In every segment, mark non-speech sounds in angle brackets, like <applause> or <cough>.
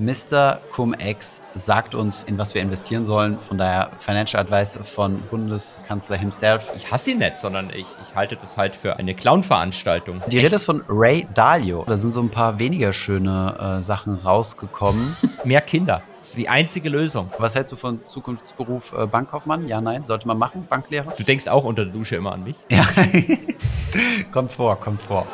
Mr. Cum-Ex sagt uns, in was wir investieren sollen. Von daher Financial Advice von Bundeskanzler himself. Ich hasse ihn nicht, sondern ich, ich halte das halt für eine Clown-Veranstaltung. Die Rede ist von Ray Dalio. Da sind so ein paar weniger schöne äh, Sachen rausgekommen. <laughs> Mehr Kinder. Das ist die einzige Lösung. Was hältst du von Zukunftsberuf äh, Bankkaufmann? Ja, nein? Sollte man machen? Banklehrer? Du denkst auch unter der Dusche immer an mich? Ja. <laughs> kommt vor, kommt vor.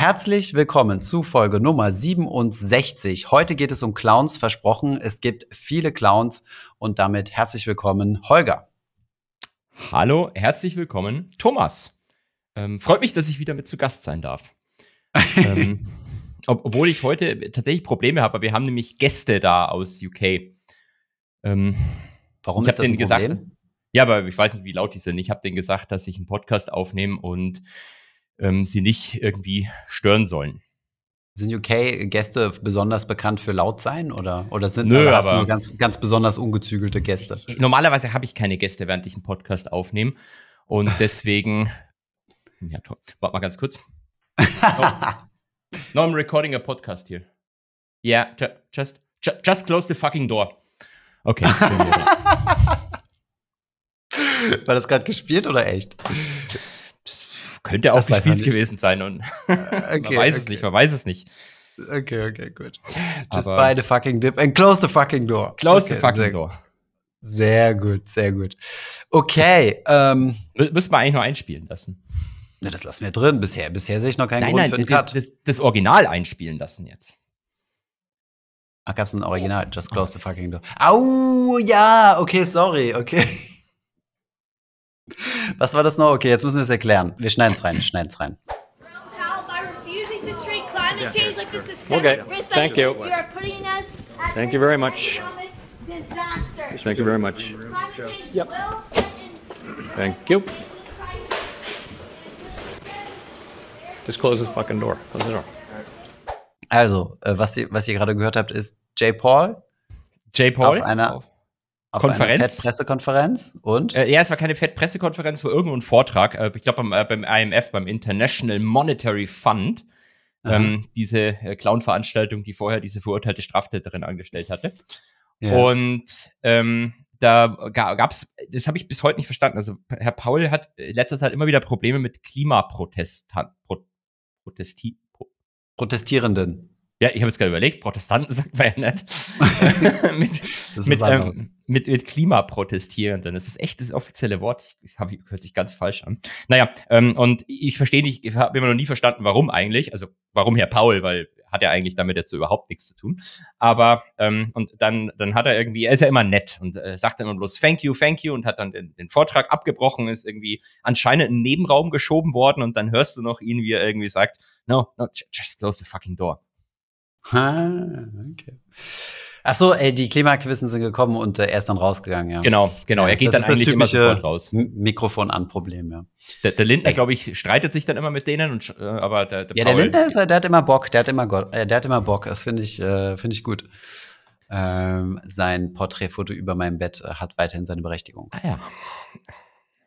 Herzlich willkommen zu Folge Nummer 67. Heute geht es um Clowns, versprochen. Es gibt viele Clowns und damit herzlich willkommen, Holger. Hallo, herzlich willkommen, Thomas. Ähm, freut mich, dass ich wieder mit zu Gast sein darf. ähm, <laughs> ob, obwohl ich heute tatsächlich Probleme habe, wir haben nämlich Gäste da aus UK. Ähm, Warum ich ist das ein gesagt? Ja, aber ich weiß nicht, wie laut die sind. Ich habe denen gesagt, dass ich einen Podcast aufnehme und ähm, sie nicht irgendwie stören sollen. Sind UK-Gäste besonders bekannt für laut sein oder, oder sind Nö, oder aber nur ganz, ganz besonders ungezügelte Gäste? Ich, normalerweise habe ich keine Gäste, während ich einen Podcast aufnehme. Und <laughs> deswegen. ja, toll. Warte mal ganz kurz. <laughs> no, I'm recording a podcast here. Yeah, ju just, ju just close the fucking door. Okay. <laughs> War das gerade gespielt oder echt? Könnte auch gespielt gewesen sein und <laughs> okay, man weiß okay. es nicht, man weiß es nicht. Okay, okay, gut. Just Aber buy the fucking dip and close the fucking door. Close okay, the fucking sehr, door. Sehr gut, sehr gut. Okay. Das, ähm, müssen wir eigentlich noch einspielen lassen. Na, das lassen wir drin. Bisher, bisher sehe ich noch keinen nein, Grund nein, für den das, Cut. Das, das, Original einspielen lassen jetzt. Ach, gab's ein Original? Just close the fucking door. Au, ja, okay, sorry, okay. Was war das noch? Okay, jetzt müssen wir es erklären. Wir schneiden es rein, wir schneiden es rein. Okay, thank you. Thank you very much. Thank you very much. Yep. Thank you. Just close the fucking door. Close the door. Also, äh, was, ihr, was ihr gerade gehört habt, ist Jay Paul. Jay Paul? Auf einer, auf auf Konferenz. Eine Fed-Pressekonferenz und? Äh, ja, es war keine Fed-Pressekonferenz, es war irgendwo ein Vortrag. Äh, ich glaube beim, äh, beim IMF, beim International Monetary Fund. Ähm, diese äh, Clown-Veranstaltung, die vorher diese verurteilte Straftäterin angestellt hatte. Ja. Und ähm, da gab es, das habe ich bis heute nicht verstanden. Also Herr Paul hat in letzter Zeit immer wieder Probleme mit Klimaprotestan Pro Protesti Pro Protestierenden. Ja, ich habe jetzt gerade überlegt, Protestanten <laughs> sagt man ja nicht. <laughs> mit, mit, ähm, mit, mit Klimaprotestierenden. Das ist echt das offizielle Wort. Ich hab, hört sich ganz falsch an. Naja, ähm, und ich verstehe nicht, ich habe immer noch nie verstanden, warum eigentlich. Also warum Herr Paul, weil hat er eigentlich damit jetzt so überhaupt nichts zu tun. Aber ähm, und dann, dann hat er irgendwie, er ist ja immer nett und äh, sagt dann immer bloß Thank you, thank you und hat dann den, den Vortrag abgebrochen, ist irgendwie anscheinend in den Nebenraum geschoben worden und dann hörst du noch ihn, wie er irgendwie sagt, no, no, just close the fucking door. Ah, okay. Achso, ey, die Klimaaktivisten sind gekommen und äh, er ist dann rausgegangen, ja. Genau, genau. Er geht dann eigentlich immer sofort raus. Mikrofon an Problem, ja. Der, der Lindner, glaube ich, streitet sich dann immer mit denen, und, äh, aber der, der Ja, Paul der Lindner ist, der hat immer Bock, der hat immer, Gott, äh, der hat immer Bock. Das finde ich, äh, finde ich gut. Ähm, sein Porträtfoto über meinem Bett äh, hat weiterhin seine Berechtigung. Ah ja.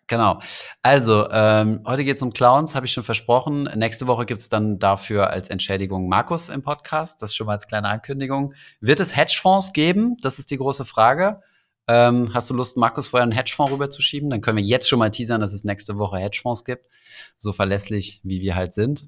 Genau. Also, ähm, heute geht es um Clowns, habe ich schon versprochen. Nächste Woche gibt es dann dafür als Entschädigung Markus im Podcast. Das schon mal als kleine Ankündigung. Wird es Hedgefonds geben? Das ist die große Frage. Ähm, hast du Lust, Markus vorher einen Hedgefonds rüberzuschieben? Dann können wir jetzt schon mal teasern, dass es nächste Woche Hedgefonds gibt. So verlässlich, wie wir halt sind.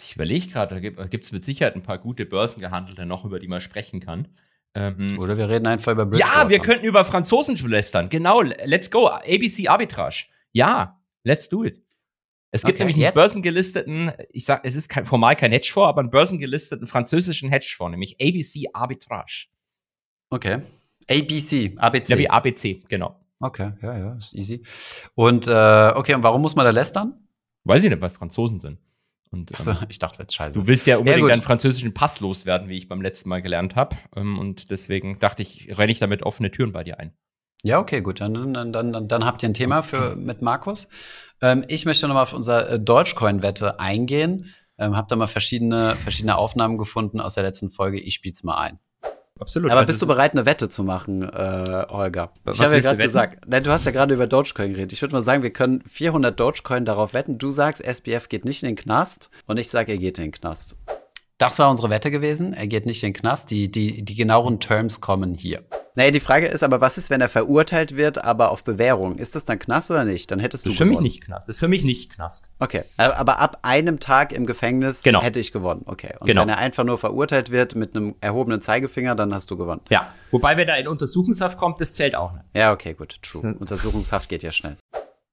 Ich überlege gerade, da gibt es mit Sicherheit ein paar gute Börsengehandelte noch, über die man sprechen kann. Ähm, Oder wir reden einfach über Bridgewater. Ja, wir könnten über Franzosen lästern. Genau, let's go. ABC Arbitrage. Ja, let's do it. Es gibt okay, nämlich einen börsengelisteten, ich sag, es ist kein, formal kein Hedgefonds, aber einen börsengelisteten französischen Hedgefonds, nämlich ABC Arbitrage. Okay. ABC, ABC. Ja, wie ABC, genau. Okay, ja, ja, ist easy. Und, äh, okay, und warum muss man da lästern? Weiß ich nicht, weil Franzosen sind. Und, ähm, so, ich dachte, jetzt scheiße. Du willst ja unbedingt deinen französischen Pass loswerden, wie ich beim letzten Mal gelernt habe. Ähm, und deswegen dachte ich, renne ich damit offene Türen bei dir ein. Ja, okay, gut. Dann, dann, dann, dann habt ihr ein Thema für, mit Markus. Ähm, ich möchte nochmal auf unsere äh, Dogecoin-Wette eingehen. Ähm, hab da mal verschiedene, verschiedene Aufnahmen gefunden aus der letzten Folge. Ich spiel's mal ein. Absolut. Aber also bist du bereit, eine Wette zu machen, äh, Holger? Was ich habe ja gerade gesagt, nein, du hast ja gerade über Dogecoin geredet. Ich würde mal sagen, wir können 400 Dogecoin darauf wetten. Du sagst, SBF geht nicht in den Knast und ich sage, er geht in den Knast. Das war unsere Wette gewesen. Er geht nicht in den Knast. Die, die, die genaueren Terms kommen hier. Naja, die Frage ist aber, was ist, wenn er verurteilt wird, aber auf Bewährung? Ist das dann Knast oder nicht? Dann hättest du Das ist für mich nicht Knast. Das ist für mich nicht Knast. Okay. Aber ab einem Tag im Gefängnis genau. hätte ich gewonnen. Okay. Und genau. wenn er einfach nur verurteilt wird mit einem erhobenen Zeigefinger, dann hast du gewonnen. Ja. Wobei, wenn er in Untersuchungshaft kommt, das zählt auch nicht. Ja, okay, gut. True. Untersuchungshaft geht ja schnell.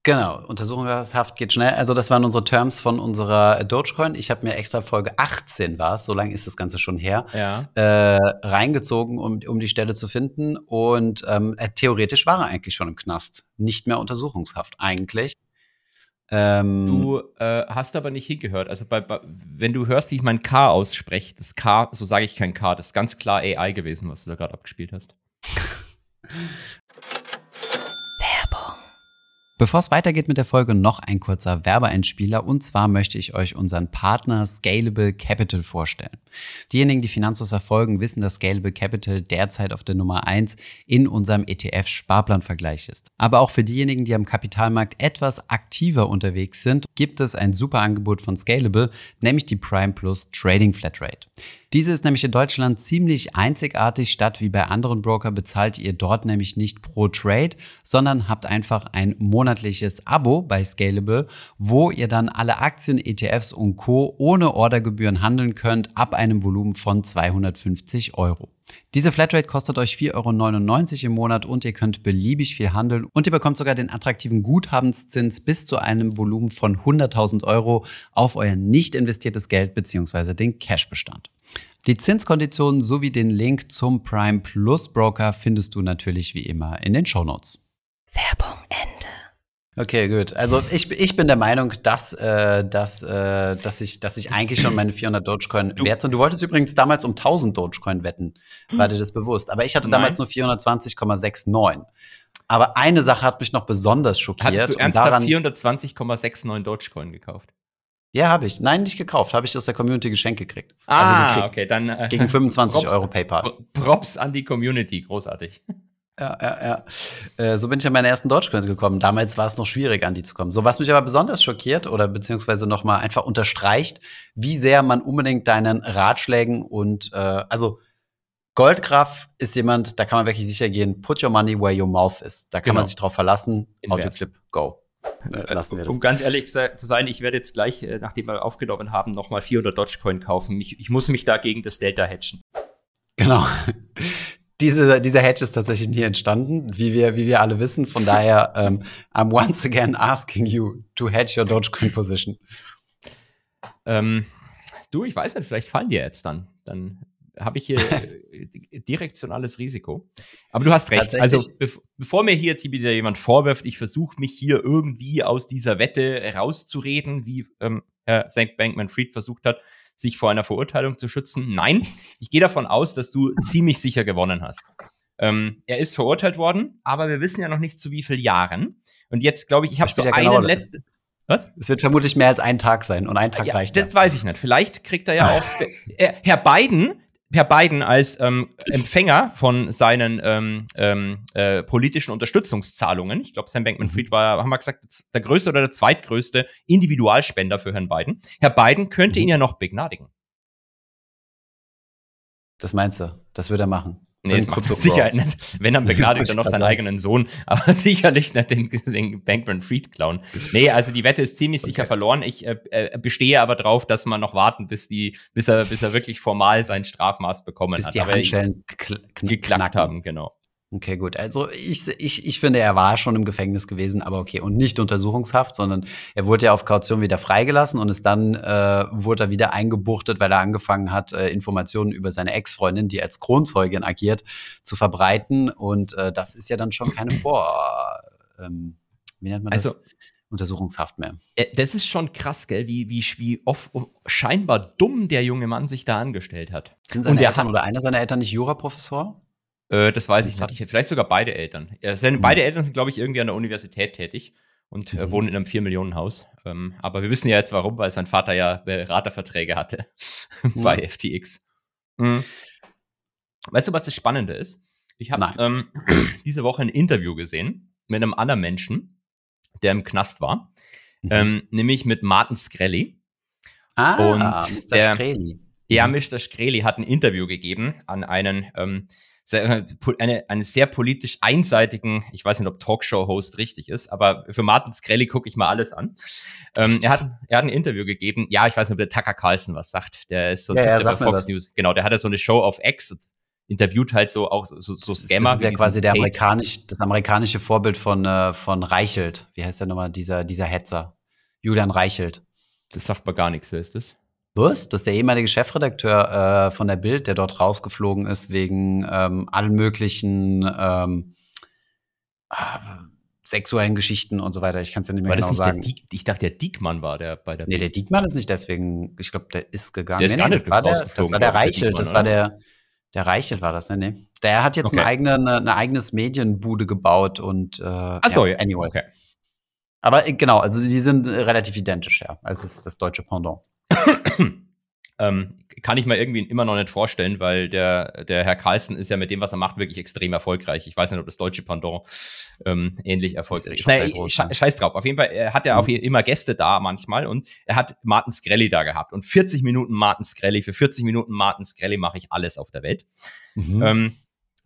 Genau, Untersuchungshaft geht schnell. Also das waren unsere Terms von unserer Dogecoin. Ich habe mir extra Folge 18 war es, so lange ist das Ganze schon her, ja. äh, reingezogen, um, um die Stelle zu finden. Und ähm, äh, theoretisch war er eigentlich schon im Knast. Nicht mehr Untersuchungshaft eigentlich. Ähm, du äh, hast aber nicht hingehört. Also bei, bei, wenn du hörst, wie ich mein K ausspreche, das K, so sage ich kein K, das ist ganz klar AI gewesen, was du da gerade abgespielt hast. <laughs> Bevor es weitergeht mit der Folge, noch ein kurzer Werbeeinspieler. Und zwar möchte ich euch unseren Partner Scalable Capital vorstellen. Diejenigen, die Finanzos verfolgen, wissen, dass Scalable Capital derzeit auf der Nummer eins in unserem ETF-Sparplanvergleich ist. Aber auch für diejenigen, die am Kapitalmarkt etwas aktiver unterwegs sind, gibt es ein super Angebot von Scalable, nämlich die Prime Plus Trading Flatrate. Diese ist nämlich in Deutschland ziemlich einzigartig. Statt wie bei anderen Broker bezahlt ihr dort nämlich nicht pro Trade, sondern habt einfach ein monatliches Abo bei Scalable, wo ihr dann alle Aktien, ETFs und Co. ohne Ordergebühren handeln könnt ab einem Volumen von 250 Euro. Diese Flatrate kostet euch 4,99 Euro im Monat und ihr könnt beliebig viel handeln und ihr bekommt sogar den attraktiven Guthabenszins bis zu einem Volumen von 100.000 Euro auf euer nicht investiertes Geld bzw. den Cashbestand. Die Zinskonditionen sowie den Link zum Prime Plus Broker findest du natürlich wie immer in den Show Notes. Werbung Ende. Okay, gut. Also ich, ich bin der Meinung, dass, äh, dass, äh, dass, ich, dass ich eigentlich schon meine 400 Dogecoin wert sind. Du wolltest übrigens damals um 1000 Dogecoin wetten. War dir das bewusst? Aber ich hatte Nein. damals nur 420,69. Aber eine Sache hat mich noch besonders schockiert. Hast du ernsthaft 420,69 Dogecoin gekauft? Ja, habe ich. Nein, nicht gekauft. Habe ich aus der Community geschenkt gekriegt. Also ah, also gekriegt. okay, dann äh, gegen 25 Props, Euro PayPal. Props an die Community, großartig. Ja, ja, ja. Äh, so bin ich an meine ersten Dogecoins gekommen. Damals war es noch schwierig, an die zu kommen. So, was mich aber besonders schockiert oder beziehungsweise noch mal einfach unterstreicht, wie sehr man unbedingt deinen Ratschlägen und äh, also Goldgraf ist jemand, da kann man wirklich sicher gehen, put your money where your mouth is. Da kann genau. man sich drauf verlassen. Autoclip, go. Äh, lassen wir das. Um ganz ehrlich zu sein, ich werde jetzt gleich, äh, nachdem wir aufgenommen haben, nochmal 400 Dogecoin kaufen. Ich, ich muss mich da gegen das Delta hatchen. Genau. Diese, dieser Hedge ist tatsächlich nie entstanden, wie wir, wie wir alle wissen. Von daher, <laughs> ähm, I'm once again asking you to hedge your Dogecoin position. Ähm, du, ich weiß nicht, vielleicht fallen die jetzt dann. Dann habe ich hier <laughs> direktionales Risiko. Aber du hast recht. Also bev bevor mir hier jetzt wieder jemand vorwirft, ich versuche mich hier irgendwie aus dieser Wette rauszureden, wie ähm, Herr St. Bankman-Fried versucht hat, sich vor einer Verurteilung zu schützen. Nein, ich gehe davon aus, dass du ziemlich sicher gewonnen hast. Ähm, er ist verurteilt worden, aber wir wissen ja noch nicht zu wie vielen Jahren. Und jetzt glaube ich, ich habe so ja einen genau letzten. Was? Es wird vermutlich mehr als ein Tag sein und ein Tag ja, reicht. Das ja. weiß ich nicht. Vielleicht kriegt er ja auch. <laughs> Herr Biden Herr Biden als ähm, Empfänger von seinen ähm, ähm, äh, politischen Unterstützungszahlungen, ich glaube, Sam Bankman-Fried war, haben wir gesagt, der größte oder der zweitgrößte Individualspender für Herrn Biden. Herr Biden könnte mhm. ihn ja noch begnadigen. Das meinst du? Das würde er machen? Nee, das macht Sicherheit nicht. Wenn, dann <laughs> begnadigt er noch seinen eigenen Sohn, <laughs> aber sicherlich nicht den, den Bankman Fried klauen. Nee, also die Wette ist ziemlich okay. sicher verloren. Ich äh, äh, bestehe aber drauf, dass man noch warten, bis die, bis er, bis er wirklich formal sein Strafmaß bekommen bis hat. Die aber Handschellen geklackt haben, genau. Okay, gut. Also ich, ich, ich finde, er war schon im Gefängnis gewesen, aber okay. Und nicht Untersuchungshaft, sondern er wurde ja auf Kaution wieder freigelassen und ist dann äh, wurde er wieder eingebuchtet, weil er angefangen hat, äh, Informationen über seine Ex-Freundin, die als Kronzeugin agiert, zu verbreiten. Und äh, das ist ja dann schon keine <clears throat> Vor. Ähm, wie nennt man das? Also, Untersuchungshaft mehr. Das ist schon krass, gell, wie, wie, wie oft, scheinbar dumm der junge Mann sich da angestellt hat. Sind seine Eltern hat, oder einer seiner Eltern nicht Juraprofessor? Äh, das weiß ich nicht. Vielleicht sogar beide Eltern. Ja, seine, mhm. Beide Eltern sind, glaube ich, irgendwie an der Universität tätig und äh, mhm. wohnen in einem 4-Millionen-Haus. Ähm, aber wir wissen ja jetzt warum, weil sein Vater ja Beraterverträge hatte <laughs> mhm. bei FTX. Mhm. weißt du, was das Spannende ist? Ich habe ähm, <clears throat> diese Woche ein Interview gesehen mit einem anderen Menschen, der im Knast war, mhm. ähm, nämlich mit Martin Skrelly. Ah, und Mr. Der, Skrelly. Ja, Mr. Mhm. Skrelly hat ein Interview gegeben an einen ähm, sehr, eine, einen sehr politisch einseitigen, ich weiß nicht, ob Talkshow-Host richtig ist, aber für Martin Skrelly gucke ich mal alles an. Ähm, er, hat, er hat ein Interview gegeben, ja, ich weiß nicht, ob der Tucker Carlson was sagt, der ist so ein ja, ja, Fox News. Genau, der hatte so eine Show auf X und interviewt halt so auch so, so Scammer. Das ist ja quasi der amerikanisch, das amerikanische Vorbild von, äh, von Reichelt. Wie heißt der nochmal, dieser, dieser Hetzer? Julian Reichelt. Das sagt man gar nichts, wer ist das? Was? Das ist der ehemalige Chefredakteur äh, von der Bild, der dort rausgeflogen ist wegen ähm, allen möglichen ähm, äh, sexuellen Geschichten und so weiter. Ich kann es ja nicht mehr war genau sagen. Diek, ich dachte, der Diekmann war der bei der Nee, der Diekmann ist nicht deswegen, ich glaube, der ist gegangen. Der ist nee, nee, das, war der, das war der Reichelt, das war der, der Reichelt war das, ne? Nee. Der hat jetzt okay. eine eigene, eine, eine eigenes Medienbude gebaut und äh, Ach so, ja. anyways. Okay. Aber äh, genau, also die sind relativ identisch, ja. Es ist das deutsche Pendant. <coughs> <clears throat> Ähm, kann ich mir irgendwie immer noch nicht vorstellen, weil der, der Herr Carlsen ist ja mit dem, was er macht, wirklich extrem erfolgreich. Ich weiß nicht, ob das deutsche Pendant ähm, ähnlich erfolgreich ist. Naja, groß, ne? Scheiß drauf. Auf jeden Fall er hat er mhm. auf immer Gäste da manchmal und er hat Martin Skrelly da gehabt. Und 40 Minuten Martin Skrelly, für 40 Minuten Martin Skrelly mache ich alles auf der Welt. Mhm. Ähm,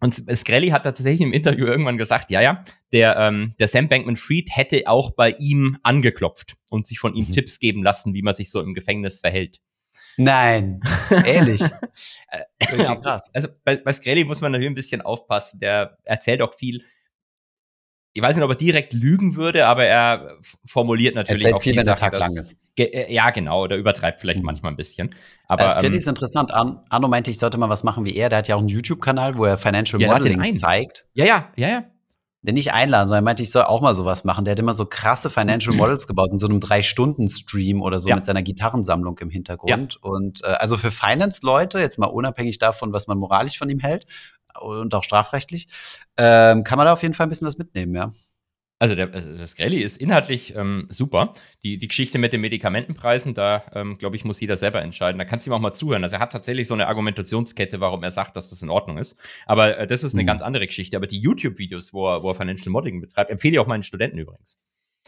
und Skrelly hat tatsächlich im Interview irgendwann gesagt, ja, ja, der, ähm, der Sam Bankman-Fried hätte auch bei ihm angeklopft und sich von ihm mhm. Tipps geben lassen, wie man sich so im Gefängnis verhält. Nein, <laughs> ehrlich. Äh, ja, krass. Also bei, bei Skrelly muss man natürlich ein bisschen aufpassen. Der erzählt auch viel. Ich weiß nicht, ob er direkt lügen würde, aber er formuliert natürlich Erzählt auch viel, wenn der Tag lang ist. Äh, ja, genau, oder übertreibt vielleicht mhm. manchmal ein bisschen. Aber äh, Skrelly ähm, ist interessant. Arno meinte, ich sollte mal was machen wie er. Der hat ja auch einen YouTube-Kanal, wo er Financial ja, Modeling zeigt. Ja, ja, ja, ja den nicht einladen, sondern er meinte, ich soll auch mal sowas machen. Der hat immer so krasse Financial <clears throat> Models gebaut in so einem Drei-Stunden-Stream oder so ja. mit seiner Gitarrensammlung im Hintergrund. Ja. Und äh, also für Finance-Leute, jetzt mal unabhängig davon, was man moralisch von ihm hält und auch strafrechtlich, ähm, kann man da auf jeden Fall ein bisschen was mitnehmen, ja. Also der, also das ist inhaltlich ähm, super. Die, die Geschichte mit den Medikamentenpreisen, da ähm, glaube ich, muss jeder selber entscheiden. Da kannst du ihm auch mal zuhören. Also er hat tatsächlich so eine Argumentationskette, warum er sagt, dass das in Ordnung ist. Aber äh, das ist eine mhm. ganz andere Geschichte. Aber die YouTube-Videos, wo er, wo er Financial Modeling betreibt, empfehle ich auch meinen Studenten übrigens.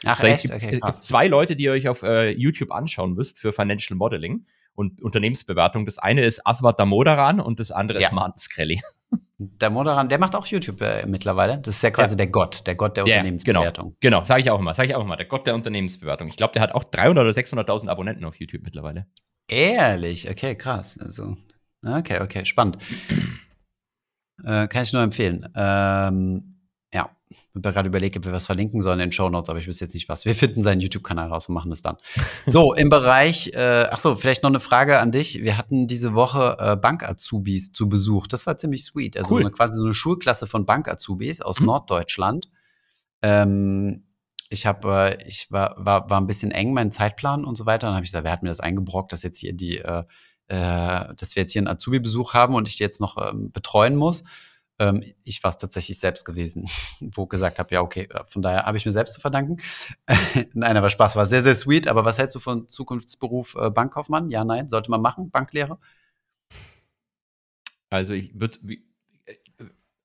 Ach, Vielleicht gibt es okay, zwei Leute, die ihr euch auf äh, YouTube anschauen müsst für Financial Modeling und Unternehmensbewertung. Das eine ist Aswad Damodaran und das andere ja. ist Martin Skrelly. Der Moderan, der macht auch YouTube äh, mittlerweile. Das ist ja quasi ja. der Gott, der Gott der ja, Unternehmensbewertung. Genau, genau sage ich auch immer, sage ich auch immer, der Gott der Unternehmensbewertung. Ich glaube, der hat auch 300 oder 600.000 Abonnenten auf YouTube mittlerweile. Ehrlich, okay, krass. Also, okay, okay, spannend. <clears throat> äh, kann ich nur empfehlen. Ähm, ich habe gerade überlegt, ob wir was verlinken sollen in den Show Notes, aber ich wüsste jetzt nicht was. Wir finden seinen YouTube-Kanal raus und machen es dann. <laughs> so, im Bereich, äh, ach so, vielleicht noch eine Frage an dich. Wir hatten diese Woche äh, Bank-Azubis zu Besuch. Das war ziemlich sweet. Also cool. so eine, quasi so eine Schulklasse von Bank-Azubis aus mhm. Norddeutschland. Ähm, ich habe, äh, ich war, war, war ein bisschen eng, mein Zeitplan und so weiter. Dann habe ich gesagt, wer hat mir das eingebrockt, dass jetzt hier die, äh, äh, dass wir jetzt hier einen Azubi-Besuch haben und ich die jetzt noch ähm, betreuen muss. Ähm, ich war es tatsächlich selbst gewesen, <laughs> wo gesagt habe, ja, okay, äh, von daher habe ich mir selbst zu verdanken. <laughs> nein, aber Spaß war sehr, sehr sweet. Aber was hältst du von Zukunftsberuf äh, Bankkaufmann? Ja, nein, sollte man machen, Banklehre? Also ich würde äh,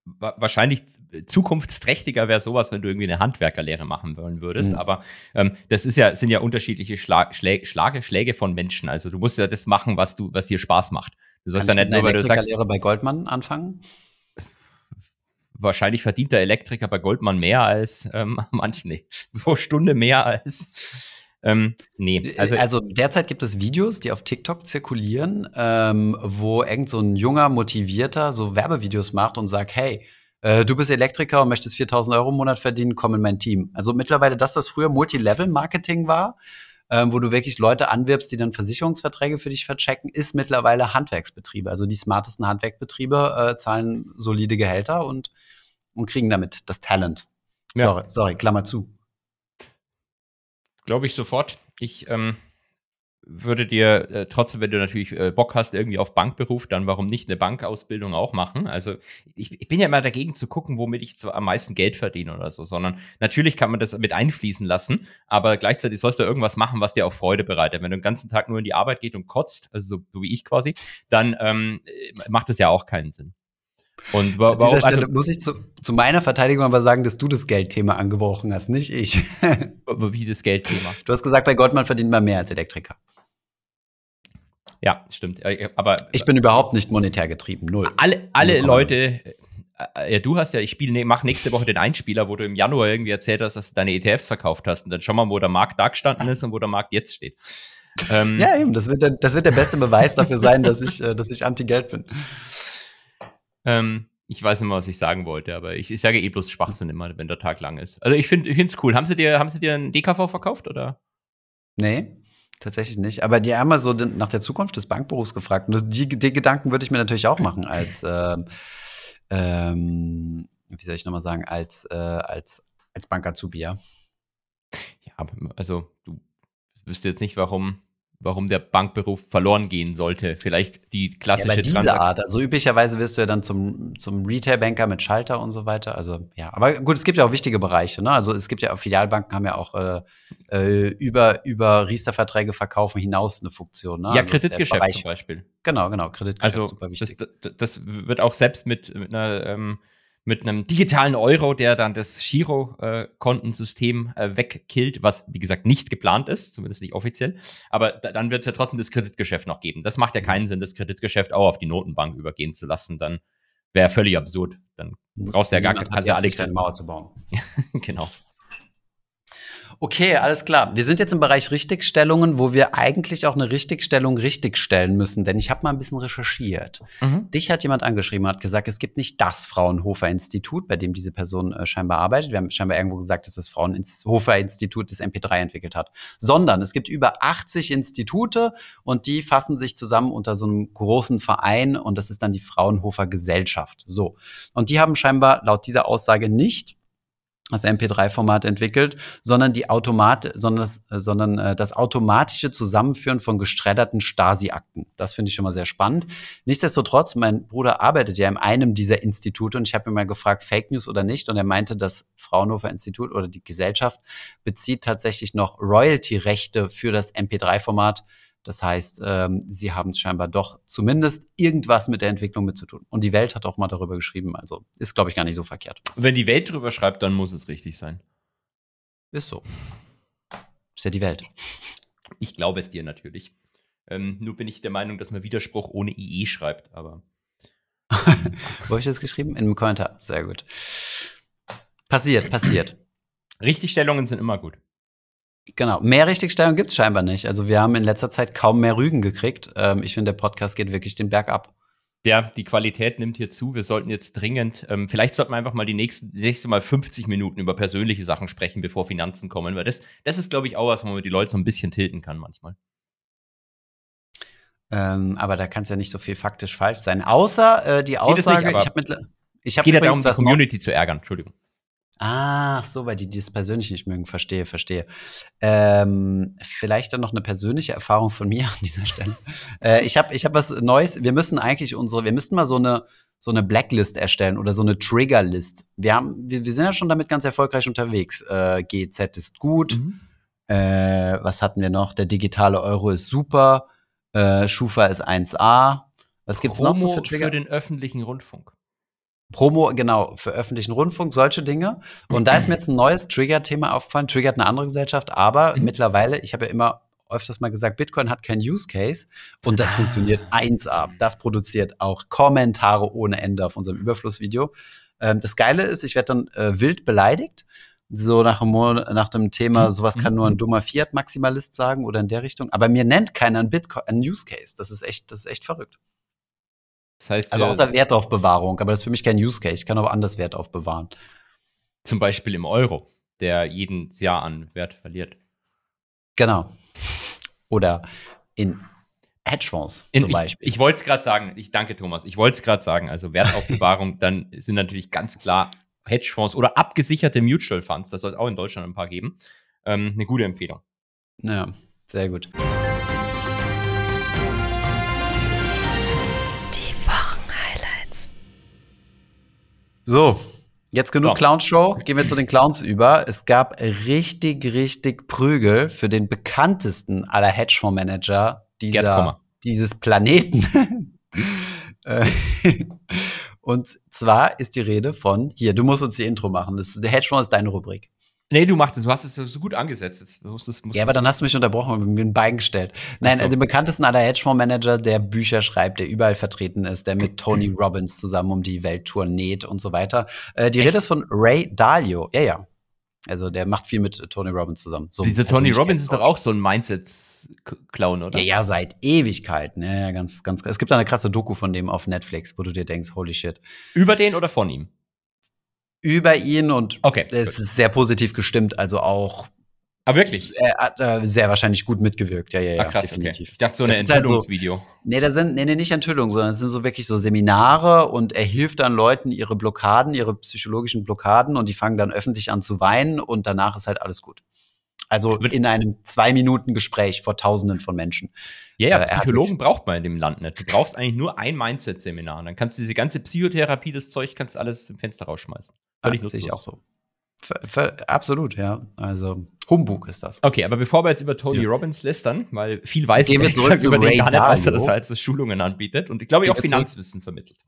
wahrscheinlich zukunftsträchtiger wäre sowas, wenn du irgendwie eine Handwerkerlehre machen wollen würdest. Mhm. Aber ähm, das ist ja, sind ja unterschiedliche Schlag, Schläge, Schlage, Schläge von Menschen. Also du musst ja das machen, was du, was dir Spaß macht. Du sollst ja nicht nur, weil du sagst. bei Goldmann anfangen? Wahrscheinlich verdient der Elektriker bei Goldman mehr als ähm, <laughs> manche, nee, pro Stunde mehr als. Ähm, nee, also, also derzeit gibt es Videos, die auf TikTok zirkulieren, ähm, wo irgend so ein junger, motivierter so Werbevideos macht und sagt, hey, äh, du bist Elektriker und möchtest 4000 Euro im Monat verdienen, komm in mein Team. Also mittlerweile das, was früher Multilevel-Marketing war, ähm, wo du wirklich Leute anwirbst, die dann Versicherungsverträge für dich verchecken, ist mittlerweile Handwerksbetriebe. Also die smartesten Handwerkbetriebe äh, zahlen solide Gehälter und, und kriegen damit das Talent. Ja. Sorry, sorry, Klammer zu. Glaube ich sofort. Ich ähm, würde dir äh, trotzdem, wenn du natürlich äh, Bock hast, irgendwie auf Bankberuf, dann warum nicht eine Bankausbildung auch machen? Also ich, ich bin ja immer dagegen zu gucken, womit ich zwar am meisten Geld verdiene oder so, sondern natürlich kann man das mit einfließen lassen, aber gleichzeitig sollst du irgendwas machen, was dir auch Freude bereitet. Wenn du den ganzen Tag nur in die Arbeit geht und kotzt, also so, so wie ich quasi, dann ähm, macht das ja auch keinen Sinn. Und wa warum, also, muss ich zu, zu, meiner Verteidigung aber sagen, dass du das Geldthema angebrochen hast, nicht ich. <laughs> Wie das Geldthema? Du hast gesagt, bei Goldman verdient man mehr als Elektriker. Ja, stimmt. Äh, aber ich bin überhaupt nicht monetär getrieben, null. Alle, alle Leute, äh, ja, du hast ja, ich spiele, ne, mach nächste Woche den Einspieler, wo du im Januar irgendwie erzählt hast, dass du deine ETFs verkauft hast. Und dann schau mal, wo der Markt da gestanden ist und wo der Markt jetzt steht. Ähm, ja, eben, das wird, der, das wird der beste Beweis dafür sein, dass ich, äh, dass ich anti-Geld bin. Ähm, ich weiß nicht mehr, was ich sagen wollte, aber ich, ich sage eh bloß Schwachsinn immer, wenn der Tag lang ist. Also ich finde es cool. Haben sie dir, haben sie dir einen DKV verkauft oder? Nee, tatsächlich nicht. Aber die haben mal so nach der Zukunft des Bankberufs gefragt. Und die, die Gedanken würde ich mir natürlich auch machen als, äh, ähm, wie soll ich nochmal sagen, als, äh, als, als Bankazubi, ja. Ja, also du wüsste jetzt nicht, warum warum der Bankberuf verloren gehen sollte. Vielleicht die klassische ja, diese Art. Also üblicherweise wirst du ja dann zum, zum Retail-Banker mit Schalter und so weiter. Also ja, aber gut, es gibt ja auch wichtige Bereiche. Ne? Also es gibt ja auch Filialbanken haben ja auch äh, äh über, über Riester-Verträge verkaufen hinaus eine Funktion. Ne? Ja, also Kreditgeschäft zum Beispiel. Genau, genau, Kreditgeschäft also, super wichtig. Das, das wird auch selbst mit, mit einer ähm, mit einem digitalen Euro, der dann das Giro-Kontensystem äh, wegkillt, was wie gesagt nicht geplant ist, zumindest nicht offiziell. Aber da, dann wird es ja trotzdem das Kreditgeschäft noch geben. Das macht ja keinen Sinn, das Kreditgeschäft auch auf die Notenbank übergehen zu lassen. Dann wäre völlig absurd. Dann brauchst du ja gar keine, kannst ja alle Mauer zu bauen. <laughs> genau. Okay, alles klar. Wir sind jetzt im Bereich Richtigstellungen, wo wir eigentlich auch eine Richtigstellung richtigstellen müssen, denn ich habe mal ein bisschen recherchiert. Mhm. Dich hat jemand angeschrieben, hat gesagt, es gibt nicht das Fraunhofer Institut, bei dem diese Person äh, scheinbar arbeitet. Wir haben scheinbar irgendwo gesagt, dass das Fraunhofer Institut das MP3 entwickelt hat, sondern es gibt über 80 Institute und die fassen sich zusammen unter so einem großen Verein und das ist dann die Fraunhofer Gesellschaft. So. Und die haben scheinbar laut dieser Aussage nicht das MP3-Format entwickelt, sondern die Automat, sondern das, äh, sondern äh, das automatische Zusammenführen von gestredderten Stasi-Akten. Das finde ich schon mal sehr spannend. Nichtsdestotrotz, mein Bruder arbeitet ja in einem dieser Institute und ich habe ihn mal gefragt, Fake News oder nicht, und er meinte, das Fraunhofer Institut oder die Gesellschaft bezieht tatsächlich noch Royalty-Rechte für das MP3-Format das heißt, ähm, sie haben es scheinbar doch zumindest irgendwas mit der Entwicklung mitzutun. Und die Welt hat auch mal darüber geschrieben. Also ist, glaube ich, gar nicht so verkehrt. Wenn die Welt darüber schreibt, dann muss es richtig sein. Ist so. Ist ja die Welt. Ich glaube es dir natürlich. Ähm, nur bin ich der Meinung, dass man Widerspruch ohne IE schreibt, aber. <laughs> Wo habe ich das geschrieben? In einem Kommentar. Sehr gut. Passiert, passiert. Richtigstellungen sind immer gut. Genau, mehr Richtigstellung gibt es scheinbar nicht. Also wir haben in letzter Zeit kaum mehr Rügen gekriegt. Ähm, ich finde, der Podcast geht wirklich den Berg ab. Ja, die Qualität nimmt hier zu. Wir sollten jetzt dringend, ähm, vielleicht sollten wir einfach mal die nächsten, nächste Mal 50 Minuten über persönliche Sachen sprechen, bevor Finanzen kommen, weil das, das ist, glaube ich, auch was, wo man die Leute so ein bisschen tilten kann manchmal. Ähm, aber da kann es ja nicht so viel faktisch falsch sein. Außer äh, die Aussage, nicht, ich habe mit. Ich es geht ja darum, die Community zu ärgern. Entschuldigung. Ah, so, weil die, die das persönlich nicht mögen. Verstehe, verstehe. Ähm, vielleicht dann noch eine persönliche Erfahrung von mir an dieser Stelle. äh, ich habe ich hab was Neues. Wir müssen eigentlich unsere, wir müssten mal so eine, so eine Blacklist erstellen oder so eine Triggerlist. Wir haben, wir, wir sind ja schon damit ganz erfolgreich unterwegs. Äh, GZ ist gut. Mhm. Äh, was hatten wir noch? Der digitale Euro ist super. Äh, Schufa ist 1A. Was gibt's Promo noch so für Trigger? Für den öffentlichen Rundfunk. Promo, genau, für öffentlichen Rundfunk, solche Dinge. Und da ist mir jetzt ein neues Trigger-Thema aufgefallen, triggert eine andere Gesellschaft, aber mhm. mittlerweile, ich habe ja immer öfters mal gesagt, Bitcoin hat keinen Use Case und das ah. funktioniert 1A. Das produziert auch Kommentare ohne Ende auf unserem Überflussvideo. Ähm, das Geile ist, ich werde dann äh, wild beleidigt. So nach dem, nach dem Thema, mhm. sowas kann nur ein mhm. dummer Fiat-Maximalist sagen oder in der Richtung. Aber mir nennt keiner ein Bitcoin, ein Use Case. Das ist echt, das ist echt verrückt. Das heißt, also außer Wertaufbewahrung, aber das ist für mich kein Use Case. Ich kann auch anders Wert aufbewahren. Zum Beispiel im Euro, der jeden Jahr an Wert verliert. Genau. Oder in Hedgefonds in, zum Beispiel. Ich, ich wollte es gerade sagen, ich danke Thomas, ich wollte es gerade sagen, also Wertaufbewahrung, <laughs> dann sind natürlich ganz klar Hedgefonds oder abgesicherte Mutual Funds, das soll es auch in Deutschland ein paar geben, ähm, eine gute Empfehlung. Ja, sehr gut. So, jetzt genug so. Clowns-Show. Gehen wir zu den Clowns über. Es gab richtig, richtig Prügel für den bekanntesten aller Hedgefondsmanager dieser, dieses Planeten. <laughs> Äh, <laughs> Und zwar ist die Rede von, hier, du musst uns die Intro machen. Das, der Hedgefonds ist deine Rubrik. Nee, du machst es, du hast es so gut angesetzt. Jetzt musst musst ja, aber dann hast du mich unterbrochen und mir ein Bein gestellt. Nein, so. also den bekanntesten aller Hedgefondsmanager, der Bücher schreibt, der überall vertreten ist, der mit Tony <clears throat> Robbins zusammen um die Welttour näht und so weiter. Äh, die Echt? Rede ist von Ray Dalio. Ja, ja. Also der macht viel mit Tony Robbins zusammen. So Diese Tony Robbins ist doch auch so ein Mindset-Clown, oder? Ja, ja, seit Ewigkeiten. Ja, ja, ganz, ganz. Es gibt eine krasse Doku von dem auf Netflix, wo du dir denkst, holy shit. Über den oder von ihm? Über ihn und okay, es ist sehr positiv gestimmt, also auch. Ah, wirklich? Er hat äh, sehr wahrscheinlich gut mitgewirkt, ja, ja, ja. Ah, krass, definitiv. Okay. Ich dachte, so ein Enthüllungsvideo. Halt so, nee, das sind, nee, nee, nicht Enthüllungen, sondern es sind so wirklich so Seminare und er hilft dann Leuten ihre Blockaden, ihre psychologischen Blockaden und die fangen dann öffentlich an zu weinen und danach ist halt alles gut. Also in einem zwei Minuten Gespräch vor Tausenden von Menschen. Ja, ja, äh, Psychologen braucht man in dem Land nicht. Du brauchst eigentlich nur ein Mindset-Seminar. Dann kannst du diese ganze Psychotherapie, das Zeug, kannst alles im Fenster rausschmeißen. Völlig ja, ich auch so. Ver, ver, absolut, ja. Also Humbug ist das. Okay, aber bevor wir jetzt über Tony ja. Robbins lästern, weil viel weiß ich <laughs> über den gar nicht, dass er halt so Schulungen anbietet und ich glaube, auch Finanzwissen vermittelt.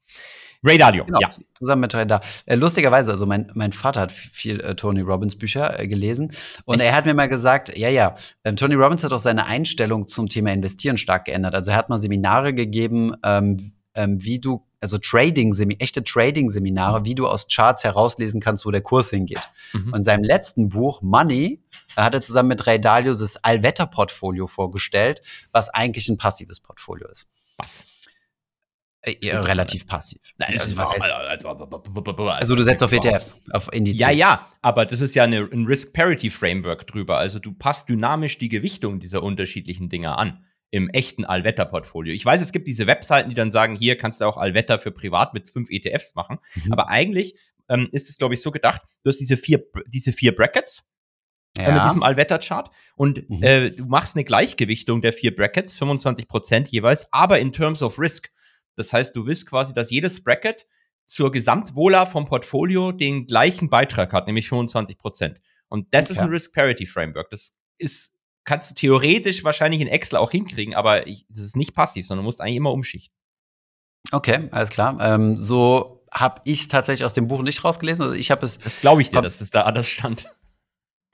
Ray Dalio, genau, ja. Zusammen mit Ray Dalio. Äh, lustigerweise, also mein, mein Vater hat viel äh, Tony Robbins Bücher äh, gelesen und Echt? er hat mir mal gesagt, ja, ja, ähm, Tony Robbins hat auch seine Einstellung zum Thema Investieren stark geändert. Also er hat mal Seminare gegeben, ähm, ähm, wie du, also Trading, echte Trading-Seminare, wie du aus Charts herauslesen kannst, wo der Kurs hingeht. Mhm. Und in seinem letzten Buch, Money, hat er zusammen mit Ray Dalio das Allwetter-Portfolio vorgestellt, was eigentlich ein passives Portfolio ist. Was? Äh, ja, relativ passiv. Also, also, also, du setzt auf ETFs, auf Indizes. Ja, ja, aber das ist ja eine, ein Risk-Parity-Framework drüber. Also du passt dynamisch die Gewichtung dieser unterschiedlichen Dinge an im echten Allwetter-Portfolio. Ich weiß, es gibt diese Webseiten, die dann sagen, hier kannst du auch Allwetter für privat mit fünf ETFs machen. Mhm. Aber eigentlich ähm, ist es, glaube ich, so gedacht, du hast diese vier, diese vier Brackets, äh, ja. mit diesem Allwetter-Chart. Und mhm. äh, du machst eine Gleichgewichtung der vier Brackets, 25 Prozent jeweils, aber in terms of risk. Das heißt, du willst quasi, dass jedes Bracket zur Gesamtwohler vom Portfolio den gleichen Beitrag hat, nämlich 25 Prozent. Und das okay. ist ein Risk Parity Framework. Das ist, kannst du theoretisch wahrscheinlich in Excel auch hinkriegen, aber ich, das ist nicht passiv, sondern du musst eigentlich immer umschichten. Okay, alles klar. Ähm, so habe ich tatsächlich aus dem Buch nicht rausgelesen. Also ich habe es. Das glaube ich dir, dass es da anders stand.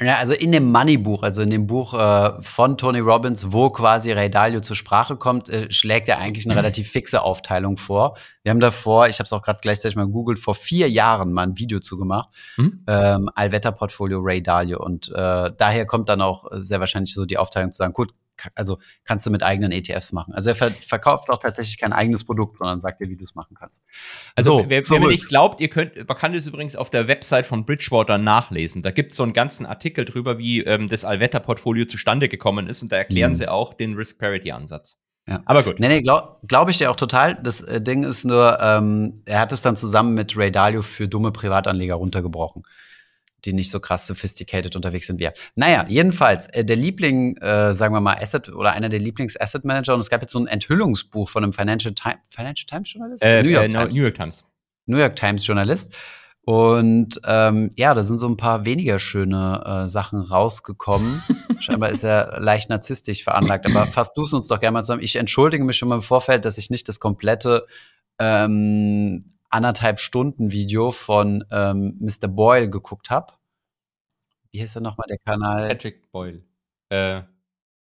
Ja, also in dem Money-Buch, also in dem Buch äh, von Tony Robbins, wo quasi Ray Dalio zur Sprache kommt, äh, schlägt er eigentlich eine relativ fixe Aufteilung vor. Wir haben davor, ich habe es auch gerade gleichzeitig mal googelt, vor vier Jahren mal ein Video zugemacht. Mhm. Ähm, Allwetter-Portfolio Ray Dalio. Und äh, daher kommt dann auch sehr wahrscheinlich so die Aufteilung zu sagen, gut, also kannst du mit eigenen ETFs machen. Also er ver verkauft auch tatsächlich kein eigenes Produkt, sondern sagt dir, wie du es machen kannst. Also so, wer, wer mir nicht glaubt, ihr könnt, man kann das übrigens auf der Website von Bridgewater nachlesen. Da gibt es so einen ganzen Artikel drüber, wie ähm, das Allwetter-Portfolio zustande gekommen ist und da erklären mhm. sie auch den Risk-Parity-Ansatz. Ja. Aber gut. Nee, nee, glaube glaub ich dir auch total. Das äh, Ding ist nur, ähm, er hat es dann zusammen mit Ray Dalio für dumme Privatanleger runtergebrochen die nicht so krass sophisticated unterwegs sind wie er. Naja, jedenfalls, äh, der Liebling, äh, sagen wir mal, Asset oder einer der Lieblings-Asset Manager und es gab jetzt so ein Enthüllungsbuch von einem Financial, Time, Financial Times Journalist? Äh, New, York äh, Times. New York Times. New York Times Journalist. Und ähm, ja, da sind so ein paar weniger schöne äh, Sachen rausgekommen. <laughs> Scheinbar ist er leicht narzisstisch veranlagt, aber fass du es uns doch gerne mal zusammen. Ich entschuldige mich schon mal im Vorfeld, dass ich nicht das komplette ähm, anderthalb Stunden Video von ähm, Mr. Boyle geguckt habe. Wie heißt er nochmal, der Kanal? Patrick Boyle. Äh,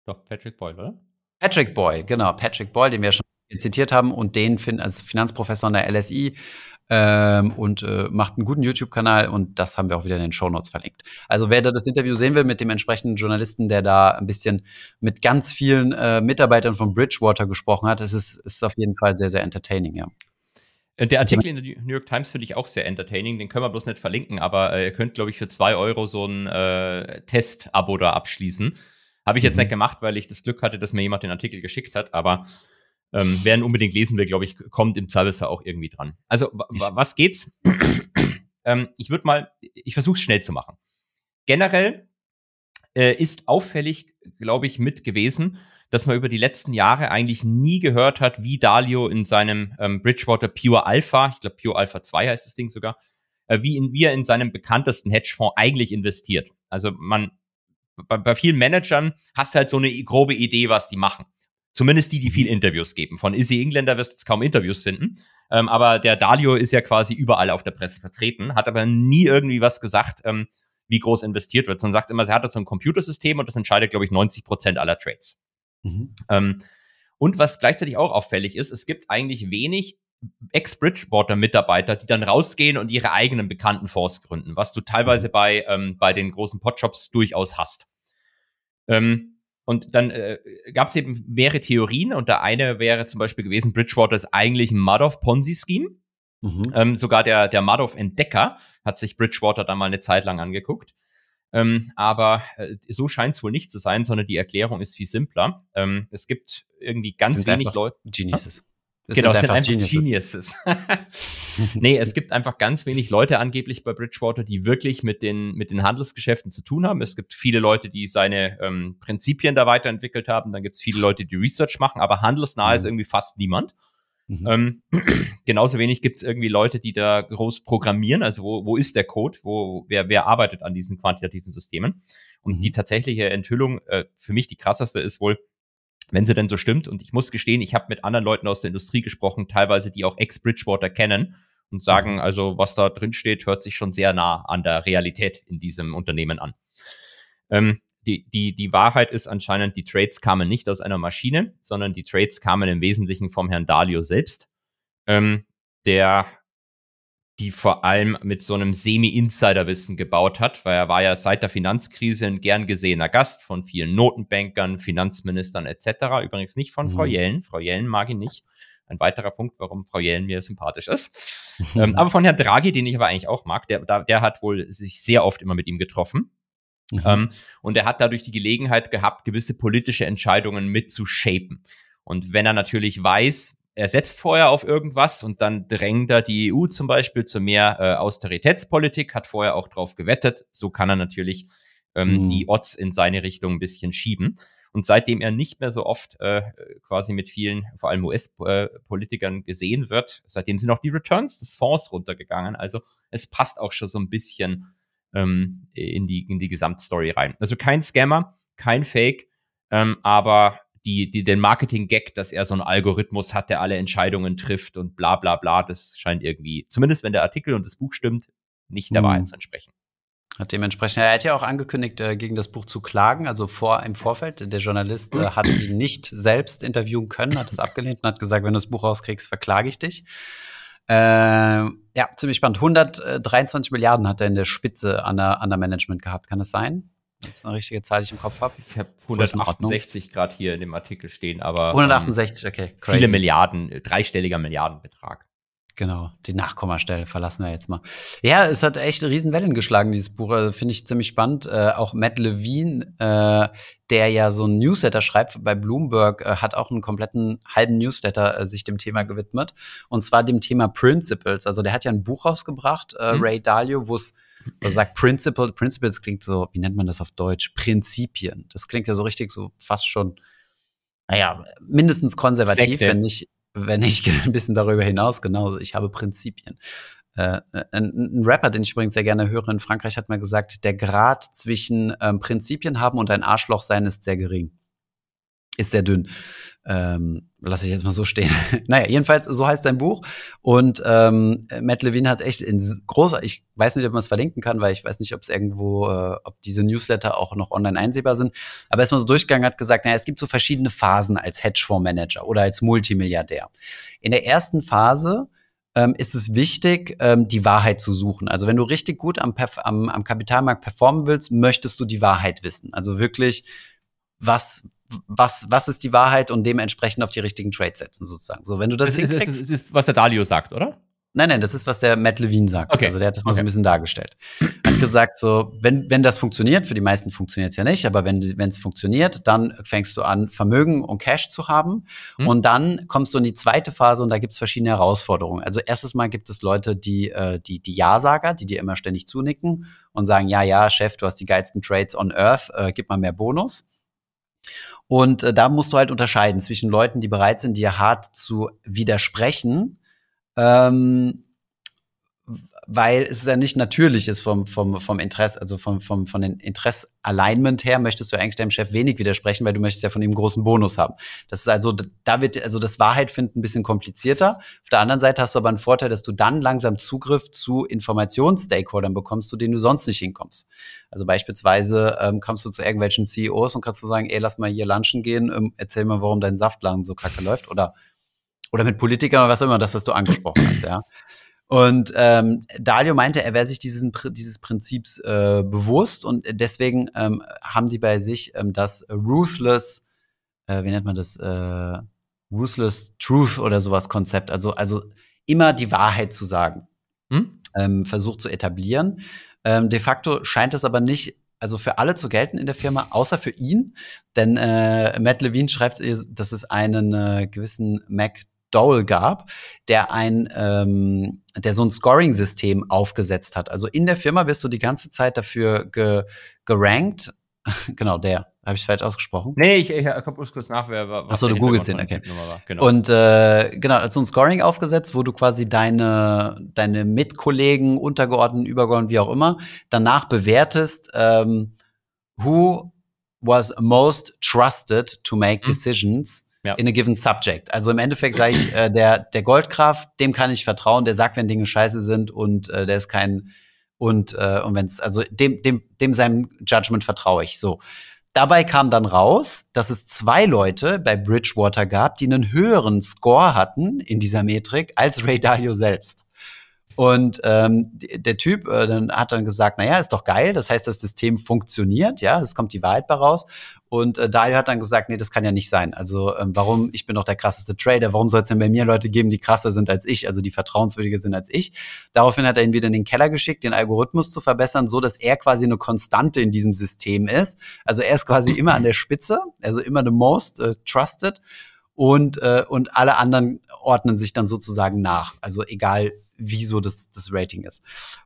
doch, Patrick Boyle, oder? Patrick Boyle, genau. Patrick Boyle, den wir schon zitiert haben und den fin als Finanzprofessor an der LSI ähm, und äh, macht einen guten YouTube-Kanal und das haben wir auch wieder in den Show Notes verlinkt. Also wer da das Interview sehen will mit dem entsprechenden Journalisten, der da ein bisschen mit ganz vielen äh, Mitarbeitern von Bridgewater gesprochen hat, es ist, ist auf jeden Fall sehr, sehr entertaining, ja. Äh, der Artikel in der New York Times finde ich auch sehr entertaining. Den können wir bloß nicht verlinken, aber äh, ihr könnt, glaube ich, für zwei Euro so ein äh, Test-Abo da abschließen. Habe ich jetzt mhm. nicht gemacht, weil ich das Glück hatte, dass mir jemand den Artikel geschickt hat, aber ähm, wer ihn unbedingt lesen will, glaube ich, kommt im Zweifelsfall auch irgendwie dran. Also, was geht's? <clears throat> ähm, ich würde mal, ich versuche es schnell zu machen. Generell äh, ist auffällig, glaube ich, mit gewesen, dass man über die letzten Jahre eigentlich nie gehört hat, wie Dalio in seinem ähm, Bridgewater Pure Alpha, ich glaube Pure Alpha 2 heißt das Ding sogar, äh, wie, in, wie er in seinem bekanntesten Hedgefonds eigentlich investiert. Also man, bei, bei vielen Managern hast du halt so eine grobe Idee, was die machen. Zumindest die, die viel. Interviews geben. Von Izzy Engländer wirst du jetzt kaum Interviews finden. Ähm, aber der Dalio ist ja quasi überall auf der Presse vertreten, hat aber nie irgendwie was gesagt, ähm, wie groß investiert wird, sondern sagt immer, er hat so ein Computersystem und das entscheidet, glaube ich, 90 Prozent aller Trades. Mhm. Ähm, und was gleichzeitig auch auffällig ist, es gibt eigentlich wenig Ex-Bridgewater-Mitarbeiter, die dann rausgehen und ihre eigenen bekannten Fonds gründen, was du teilweise mhm. bei, ähm, bei den großen Podshops durchaus hast. Ähm, und dann äh, gab es eben mehrere Theorien und der eine wäre zum Beispiel gewesen, Bridgewater ist eigentlich ein Madoff-Ponzi-Scheme. Mhm. Ähm, sogar der, der Madoff-Entdecker hat sich Bridgewater dann mal eine Zeit lang angeguckt. Ähm, aber äh, so scheint es wohl nicht zu sein, sondern die Erklärung ist viel simpler. Ähm, es gibt irgendwie ganz wenig Leute. Geniuses. Das genau, sind es sind einfach Geniuses. Geniuses. <laughs> nee, es gibt einfach ganz wenig Leute angeblich bei Bridgewater, die wirklich mit den, mit den Handelsgeschäften zu tun haben. Es gibt viele Leute, die seine ähm, Prinzipien da weiterentwickelt haben. Dann gibt es viele Leute, die Research machen, aber handelsnah mhm. ist irgendwie fast niemand. Mhm. Ähm, <clears throat> genauso wenig gibt es irgendwie Leute, die da groß programmieren. Also wo, wo ist der Code? Wo, wer, wer arbeitet an diesen quantitativen Systemen? Und mhm. die tatsächliche Enthüllung, äh, für mich die krasseste ist wohl, wenn sie denn so stimmt. Und ich muss gestehen, ich habe mit anderen Leuten aus der Industrie gesprochen, teilweise die auch Ex-Bridgewater kennen und sagen, mhm. also was da drin steht, hört sich schon sehr nah an der Realität in diesem Unternehmen an. Ähm, die, die, die Wahrheit ist anscheinend, die Trades kamen nicht aus einer Maschine, sondern die Trades kamen im Wesentlichen vom Herrn Dalio selbst, ähm, der die vor allem mit so einem Semi-Insider-Wissen gebaut hat, weil er war ja seit der Finanzkrise ein gern gesehener Gast von vielen Notenbankern, Finanzministern etc. Übrigens nicht von mhm. Frau Jellen. Frau Jellen mag ihn nicht. Ein weiterer Punkt, warum Frau Jellen mir sympathisch ist. <laughs> Ähm, aber von Herrn Draghi, den ich aber eigentlich auch mag, der, der hat wohl sich sehr oft immer mit ihm getroffen. Mhm. Ähm, und er hat dadurch die Gelegenheit gehabt, gewisse politische Entscheidungen mitzushapen. Und wenn er natürlich weiß, er setzt vorher auf irgendwas und dann drängt er die EU zum Beispiel zu mehr äh, Austeritätspolitik, hat vorher auch drauf gewettet. So kann er natürlich ähm, mhm. die Odds in seine Richtung ein bisschen schieben. Und seitdem er nicht mehr so oft äh, quasi mit vielen, vor allem US-Politikern gesehen wird, seitdem sind auch die Returns des Fonds runtergegangen. Also es passt auch schon so ein bisschen ähm, in, die, in die Gesamtstory rein. Also kein Scammer, kein Fake, ähm, aber die, die, den Marketing-Gag, dass er so einen Algorithmus hat, der alle Entscheidungen trifft und bla bla bla, das scheint irgendwie, zumindest wenn der Artikel und das Buch stimmt, nicht der mhm. Wahrheit zu entsprechen. Hat dementsprechend, er hat ja auch angekündigt, äh, gegen das Buch zu klagen, also vor im Vorfeld. Der Journalist äh, hat ihn nicht selbst interviewen können, hat es abgelehnt und hat gesagt, wenn du das Buch rauskriegst, verklage ich dich. Äh, ja, ziemlich spannend. 123 Milliarden hat er in der Spitze an der, an der Management gehabt. Kann das sein? Das ist eine richtige Zahl, die ich im Kopf habe. Ich habe 168 gerade hier in dem Artikel stehen, aber 168, ähm, okay. Crazy. Viele Milliarden, dreistelliger Milliardenbetrag. Genau, die Nachkommastelle verlassen wir jetzt mal. Ja, es hat echt Riesenwellen geschlagen, dieses Buch. Also, Finde ich ziemlich spannend. Äh, auch Matt Levine, äh, der ja so ein Newsletter schreibt bei Bloomberg, äh, hat auch einen kompletten halben Newsletter äh, sich dem Thema gewidmet. Und zwar dem Thema Principles. Also der hat ja ein Buch rausgebracht, äh, mhm. Ray Dalio, wo es also sagt Principle, Principles klingt so, wie nennt man das auf Deutsch? Prinzipien. Das klingt ja so richtig so fast schon, naja, mindestens konservativ, Sekte. wenn nicht, wenn nicht <laughs> ein bisschen darüber hinaus. Genau, ich habe Prinzipien. Äh, ein, ein, Rapper, den ich übrigens sehr gerne höre in Frankreich, hat mal gesagt, der Grad zwischen ähm, Prinzipien haben und ein Arschloch sein ist sehr gering ist sehr dünn. Ähm, lasse ich jetzt mal so stehen. <laughs> naja, jedenfalls, so heißt sein Buch. Und ähm, Matt Levine hat echt in großer, ich weiß nicht, ob man es verlinken kann, weil ich weiß nicht, ob es irgendwo, äh, ob diese Newsletter auch noch online einsehbar sind. Aber erstmal so durchgegangen hat gesagt, naja, es gibt so verschiedene Phasen als Hedgefondsmanager oder als Multimilliardär. In der ersten Phase ähm, ist es wichtig, ähm, die Wahrheit zu suchen. Also wenn du richtig gut am, am, am Kapitalmarkt performen willst, möchtest du die Wahrheit wissen. Also wirklich, was, was, was ist die Wahrheit und dementsprechend auf die richtigen Trades setzen, sozusagen. So, wenn du das, das ist, ist, ist, ist, was der Dalio sagt, oder? Nein, nein, das ist, was der Matt Levine sagt. Okay. Also der hat das mal okay. so ein bisschen dargestellt. Hat gesagt, so, wenn, wenn das funktioniert, für die meisten funktioniert es ja nicht, aber wenn es funktioniert, dann fängst du an, Vermögen und Cash zu haben. Hm. Und dann kommst du in die zweite Phase und da gibt es verschiedene Herausforderungen. Also erstes Mal gibt es Leute, die, äh, die, die Ja-Sager, die dir immer ständig zunicken und sagen, ja, ja, Chef, du hast die geilsten Trades on Earth, äh, gib mal mehr Bonus. Und äh, da musst du halt unterscheiden zwischen Leuten, die bereit sind, dir hart zu widersprechen, ähm, weil es ja nicht natürlich ist vom, vom, vom Interesse, also vom, vom, von den Interess-Alignment her, möchtest du eigentlich deinem Chef wenig widersprechen, weil du möchtest ja von ihm einen großen Bonus haben. Das ist also, da wird, also das Wahrheit finden ein bisschen komplizierter. Auf der anderen Seite hast du aber einen Vorteil, dass du dann langsam Zugriff zu Informationsstakeholdern bekommst, zu denen du sonst nicht hinkommst. Also beispielsweise ähm, kommst du zu irgendwelchen CEOs und kannst du sagen, ey, lass mal hier lunchen gehen, ähm, erzähl mal, warum dein Saftladen so kacke läuft oder oder mit Politikern oder was auch immer, das, was du angesprochen hast, ja. Und ähm, Dalio meinte, er wäre sich diesen, dieses Prinzips äh, bewusst und deswegen ähm, haben sie bei sich ähm, das Ruthless, äh, wie nennt man das, äh, Ruthless Truth oder sowas Konzept, also, also immer die Wahrheit zu sagen, hm? ähm, versucht zu etablieren. Ähm, de facto scheint es aber nicht also für alle zu gelten in der Firma, außer für ihn. Denn äh, Matt Levine schreibt, dass es einen äh, gewissen Mac Dowell gab, der ein, ähm, der so ein Scoring-System aufgesetzt hat. Also in der Firma wirst du die ganze Zeit dafür ge gerankt. <laughs> genau, der. Habe ich falsch ausgesprochen? Nee, ich, ich, habe kurz nach, wer war. Achso, du googelst den, okay. Genau. Und äh, genau, so ein Scoring aufgesetzt, wo du quasi deine, deine Mitkollegen, Untergeordneten, Übergeordneten, wie auch immer, danach bewertest, ähm, who was most trusted to make hm. decisions ja. in a given subject. Also im Endeffekt sage ich, äh, der, der Goldkraft, dem kann ich vertrauen, der sagt, wenn Dinge scheiße sind und äh, der ist kein und äh, und wenn es also dem dem dem seinem Judgment vertraue ich so. Dabei kam dann raus, dass es zwei Leute bei Bridgewater gab, die einen höheren Score hatten in dieser Metrik als Ray Dalio selbst. Und ähm, der Typ äh, dann hat dann gesagt, naja, ist doch geil, das heißt, das System funktioniert, ja, es kommt die Wahrheit bei raus. Und äh, Dario hat dann gesagt, nee, das kann ja nicht sein. Also ähm, warum, ich bin doch der krasseste Trader, warum soll es denn bei mir Leute geben, die krasser sind als ich, also die vertrauenswürdiger sind als ich? Daraufhin hat er ihn wieder in den Keller geschickt, den Algorithmus zu verbessern, so dass er quasi eine Konstante in diesem System ist. Also er ist quasi immer an der Spitze, also immer the most uh, trusted und, äh, und alle anderen ordnen sich dann sozusagen nach. Also egal, wie so das, das Rating ist.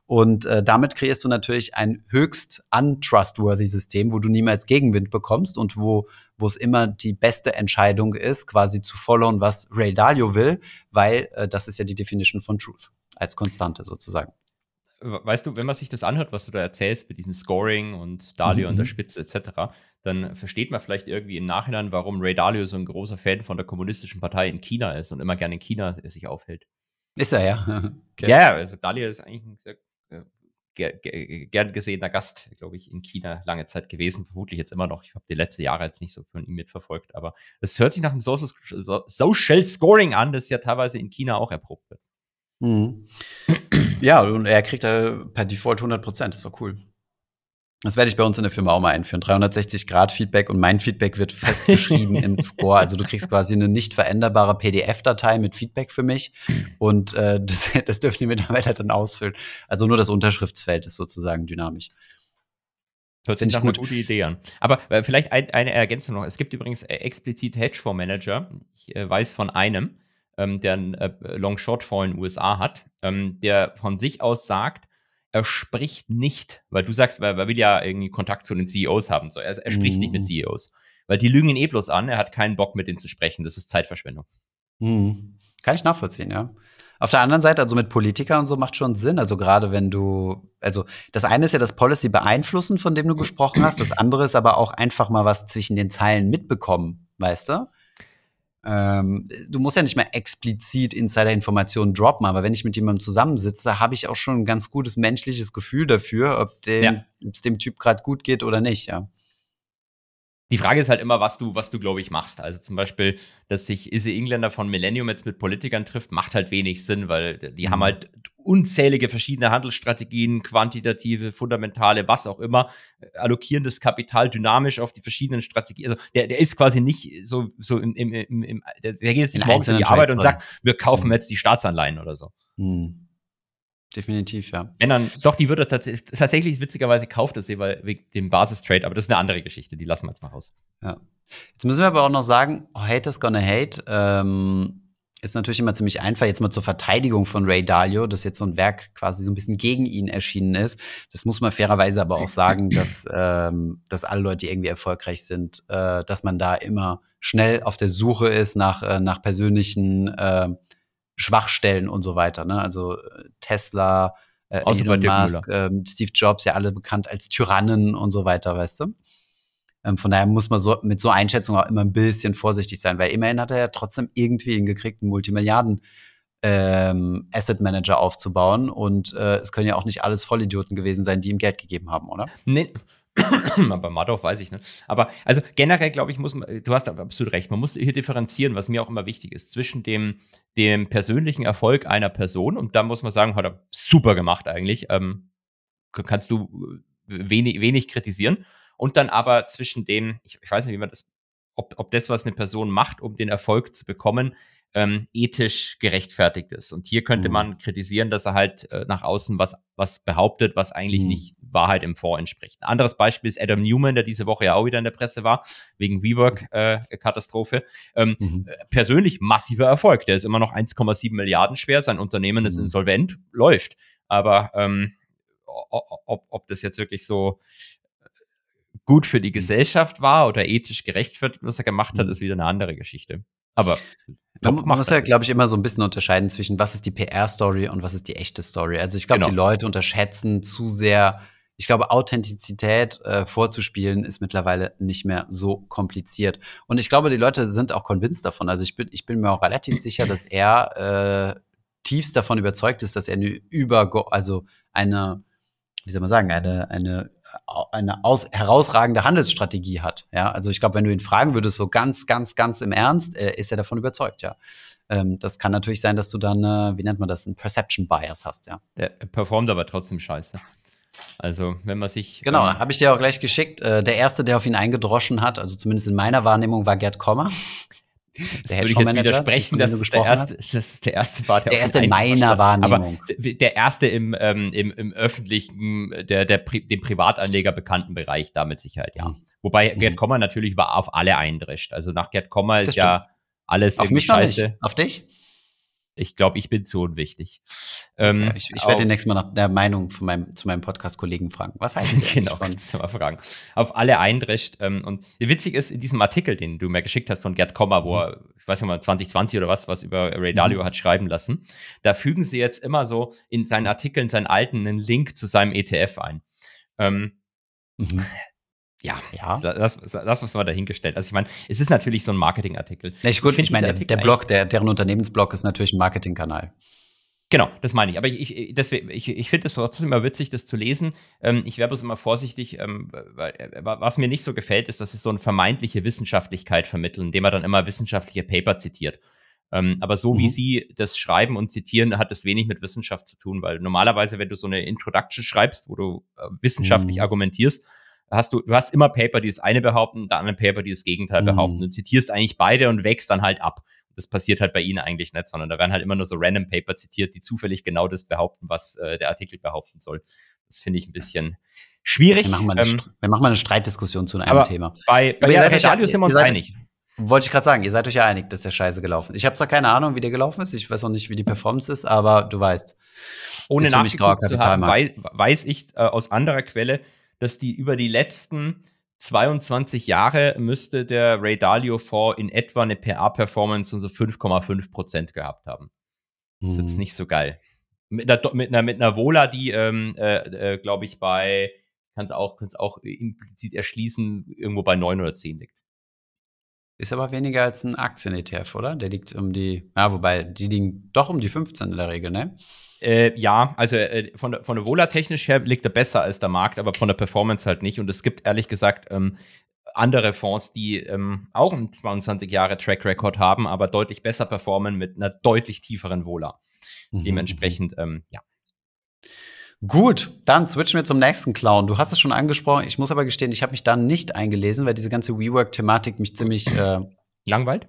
Und äh, damit kreierst du natürlich ein höchst untrustworthy System, wo du niemals Gegenwind bekommst und wo wo es immer die beste Entscheidung ist, quasi zu followen, was Ray Dalio will, weil äh, das ist ja die Definition von Truth als Konstante sozusagen. Weißt du, wenn man sich das anhört, was du da erzählst mit diesem Scoring und Dalio mhm. an der Spitze etc., dann versteht man vielleicht irgendwie im Nachhinein, warum Ray Dalio so ein großer Fan von der kommunistischen Partei in China ist und immer gerne in China sich aufhält. Ist er, ja. <laughs> okay. Ja, also Dalia ist eigentlich ein sehr äh, gern gesehener Gast, glaube ich, in China lange Zeit gewesen, vermutlich jetzt immer noch. Ich habe die letzten Jahre jetzt nicht so von ihm mitverfolgt, aber es hört sich nach einem Social, Social Scoring an, das ja teilweise in China auch erprobt wird. Mhm. Ja, und er kriegt da per Default 100 Prozent, das ist doch cool. Das werde ich bei uns in der Firma auch mal einführen. 360 Grad Feedback und mein Feedback wird festgeschrieben im <laughs> Score. Also du kriegst quasi eine nicht veränderbare PDF-Datei mit Feedback für mich und äh, <laughs> das, das dürfen die Mitarbeiter dann ausfüllen. Also nur das Unterschriftsfeld ist sozusagen dynamisch. Hört sich nach eine gute Idee an. Aber äh, vielleicht ein, eine Ergänzung noch. Es gibt übrigens äh, explizit Hedgefonds-Manager. Ich äh, weiß von einem, ähm, der einen äh, Long-Short-Fonds in den USA hat, ähm, der von sich aus sagt, er spricht nicht, weil du sagst, weil er will ja irgendwie Kontakt zu den CEOs haben. So, er, er spricht mhm. nicht mit mhm. CEOs. Weil die lügen ihn eh bloß an, er hat keinen Bock mit denen zu sprechen. Das ist Zeitverschwendung. Mhm. Kann ich nachvollziehen, ja. Auf der anderen Seite, also mit Politikern und so macht schon Sinn. Also gerade wenn du, also das eine ist ja das Policy beeinflussen, von dem du gesprochen hast. Das andere ist aber auch einfach mal was zwischen den Zeilen mitbekommen, weißt du? Ähm, du musst ja nicht mehr explizit Insider-Informationen droppen, aber wenn ich mit jemandem zusammensitze, habe ich auch schon ein ganz gutes menschliches Gefühl dafür, ob dem, ja. es dem Typ gerade gut geht oder nicht, ja. Die Frage ist halt immer, was du, was du, glaube ich, machst. Also zum Beispiel, dass sich Isse Engländer von Millennium jetzt mit Politikern trifft, macht halt wenig Sinn, weil die mhm. haben halt unzählige verschiedene Handelsstrategien, quantitative, fundamentale, was auch immer, allokieren das Kapital dynamisch auf die verschiedenen Strategien. Also der, der ist quasi nicht so, so im, im, im, im der, der geht jetzt nicht morgens in die Arbeit und sagt, wir kaufen mhm. jetzt die Staatsanleihen oder so. Mhm. Definitiv, ja. Wenn dann, doch, die wird das tatsächlich, tatsächlich witzigerweise kauft das sie, weil wegen dem Basistrade, aber das ist eine andere Geschichte, die lassen wir jetzt mal raus. Ja. Jetzt müssen wir aber auch noch sagen, oh, Haters gonna hate, ähm, ist natürlich immer ziemlich einfach. Jetzt mal zur Verteidigung von Ray Dalio, dass jetzt so ein Werk quasi so ein bisschen gegen ihn erschienen ist. Das muss man fairerweise aber auch sagen, <clears throat> dass, ähm, dass alle Leute, die irgendwie erfolgreich sind, äh, dass man da immer schnell auf der Suche ist nach, äh, nach persönlichen äh, Schwachstellen und so weiter. Ne? Also Tesla, äh, Elon Musk, äh, Steve Jobs, ja alle bekannt als Tyrannen und so weiter, weißt du? Ähm, von daher muss man so mit so Einschätzungen auch immer ein bisschen vorsichtig sein, weil immerhin hat er ja trotzdem irgendwie hingekriegt, einen Multimilliarden ähm, Asset Manager aufzubauen. Und äh, es können ja auch nicht alles Vollidioten gewesen sein, die ihm Geld gegeben haben, oder? Nee. <coughs> aber Madoff weiß ich nicht. Aber also generell glaube ich, muss man, du hast absolut recht, man muss hier differenzieren, was mir auch immer wichtig ist, zwischen dem, dem persönlichen Erfolg einer Person und da muss man sagen, hat er super gemacht eigentlich. Ähm, kannst du wenig, wenig kritisieren. Und dann aber zwischen dem, ich, ich weiß nicht, wie man das, ob, ob das, was eine Person macht, um den Erfolg zu bekommen, ähm, ethisch gerechtfertigt ist. Und hier könnte mhm. man kritisieren, dass er halt äh, nach außen was, was behauptet, was eigentlich mhm. nicht Wahrheit im Fonds entspricht. Ein anderes Beispiel ist Adam Newman, der diese Woche ja auch wieder in der Presse war, wegen WeWork-Katastrophe. Äh, ähm, mhm. Äh, persönlich massiver Erfolg. Der ist immer noch 1,7 Milliarden schwer. Sein Unternehmen ist mhm. insolvent, läuft. Aber ähm, ob, ob das jetzt wirklich so äh, gut für die mhm. Gesellschaft war oder ethisch gerechtfertigt, was er gemacht hat, mhm. ist wieder eine andere Geschichte. Aber man, muss ja, glaube ich, immer so ein bisschen unterscheiden zwischen, was ist die PR-Story und was ist die echte Story. Also ich glaube, genau. die Leute unterschätzen zu sehr. Ich glaube, Authentizität äh, vorzuspielen ist mittlerweile nicht mehr so kompliziert. Und ich glaube, die Leute sind auch convinced davon. Also ich bin, ich bin mir auch relativ <clears throat> sicher, dass er äh, tiefst davon überzeugt ist, dass er eine über, also eine, wie soll man sagen, eine, eine eine aus, herausragende Handelsstrategie hat. Ja, also ich glaube, wenn du ihn fragen würdest, so ganz, ganz, ganz im Ernst, äh, ist er davon überzeugt, ja. Ähm, das kann natürlich sein, dass du dann, äh, wie nennt man das, ein Perception Bias hast, ja. Der performt aber trotzdem scheiße. Also, wenn man sich. Genau, ähm, habe ich dir auch gleich geschickt. Äh, der erste, der auf ihn eingedroschen hat, also zumindest in meiner Wahrnehmung, war Gerd Kommer. Das würde ich jetzt widersprechen, dass das der, erste, das der erste war, der, der erste in meiner Wahrnehmung. Aber der erste im, ähm, im, im öffentlichen, der, der dem Privatanleger bekannten Bereich da mit Sicherheit, ja. Mhm. Wobei mhm. Gerd Kommer natürlich über, auf alle eindrischt. Also nach Gerd Kommer ist ja alles auf mich scheiße. Nicht. Auf dich? Ich glaube, ich bin zu unwichtig. Ähm, okay, ich, ich werde demnächst mal nach der Meinung von meinem, zu meinem Podcast-Kollegen fragen. Was heißt das? <laughs> genau, kannst du mal fragen. Auf alle eindrecht. Ähm, und witzig ist, in diesem Artikel, den du mir geschickt hast von Gerd Kommer, wo mhm. er, ich weiß nicht mal, 2020 oder was, was über Ray Dalio mhm. hat schreiben lassen, da fügen sie jetzt immer so in seinen Artikeln, seinen alten, einen Link zu seinem ETF ein. Ähm, mhm ja, ja. Das, das, was wir dahingestellt. Also ich meine, es ist natürlich so ein Marketingartikel. Gut, ich, ich meine, der, der Blog, der, deren Unternehmensblog ist natürlich ein Marketingkanal. Genau, das meine ich. Aber ich, ich, ich, ich finde es trotzdem immer witzig, das zu lesen. Ähm, ich wäre bloß immer vorsichtig, ähm, weil, äh, was mir nicht so gefällt, ist, dass es so eine vermeintliche Wissenschaftlichkeit vermitteln, indem man dann immer wissenschaftliche Paper zitiert. Ähm, aber so mhm. wie Sie das schreiben und zitieren, hat es wenig mit Wissenschaft zu tun, weil normalerweise, wenn du so eine Introduction schreibst, wo du äh, wissenschaftlich mhm. argumentierst, hast du, du hast immer Paper, die das eine behaupten, da anderen Paper, die das Gegenteil mhm. behaupten. Du zitierst eigentlich beide und wächst dann halt ab. Das passiert halt bei ihnen eigentlich nicht, sondern da werden halt immer nur so random Paper zitiert, die zufällig genau das behaupten, was äh, der Artikel behaupten soll. Das finde ich ein bisschen schwierig. Wir machen mal eine, ähm, wir machen mal eine Streitdiskussion zu einem Thema. Bei, bei ja, Radio sind wir uns seid, einig. Wollte ich gerade sagen, ihr seid euch ja einig, dass der Scheiße gelaufen ist. Ich habe zwar keine Ahnung, wie der gelaufen ist, ich weiß auch nicht, wie die Performance ist, aber du weißt. Ohne nachgeguckt zu haben, weiß, weiß ich äh, aus anderer Quelle, dass die über die letzten 22 Jahre müsste der Ray Dalio Fonds in etwa eine PA-Performance von so 5,5 Prozent gehabt haben. Das ist jetzt mhm. nicht so geil. Mit einer, mit einer, mit einer Vola, die, ähm, äh, äh, glaube ich, bei, kann es auch, kann's auch implizit erschließen, irgendwo bei 9 oder 10 liegt. Ist aber weniger als ein Aktien-ETF, oder? Der liegt um die, ja, wobei, die liegen doch um die 15 in der Regel, ne? Äh, ja, also äh, von, der, von der Vola technisch her liegt er besser als der Markt, aber von der Performance halt nicht. Und es gibt ehrlich gesagt ähm, andere Fonds, die ähm, auch einen 22 Jahre Track Record haben, aber deutlich besser performen mit einer deutlich tieferen Vola. Mhm. Dementsprechend, ähm, ja. Gut, dann switchen wir zum nächsten Clown. Du hast es schon angesprochen. Ich muss aber gestehen, ich habe mich da nicht eingelesen, weil diese ganze WeWork-Thematik mich ziemlich äh, langweilt.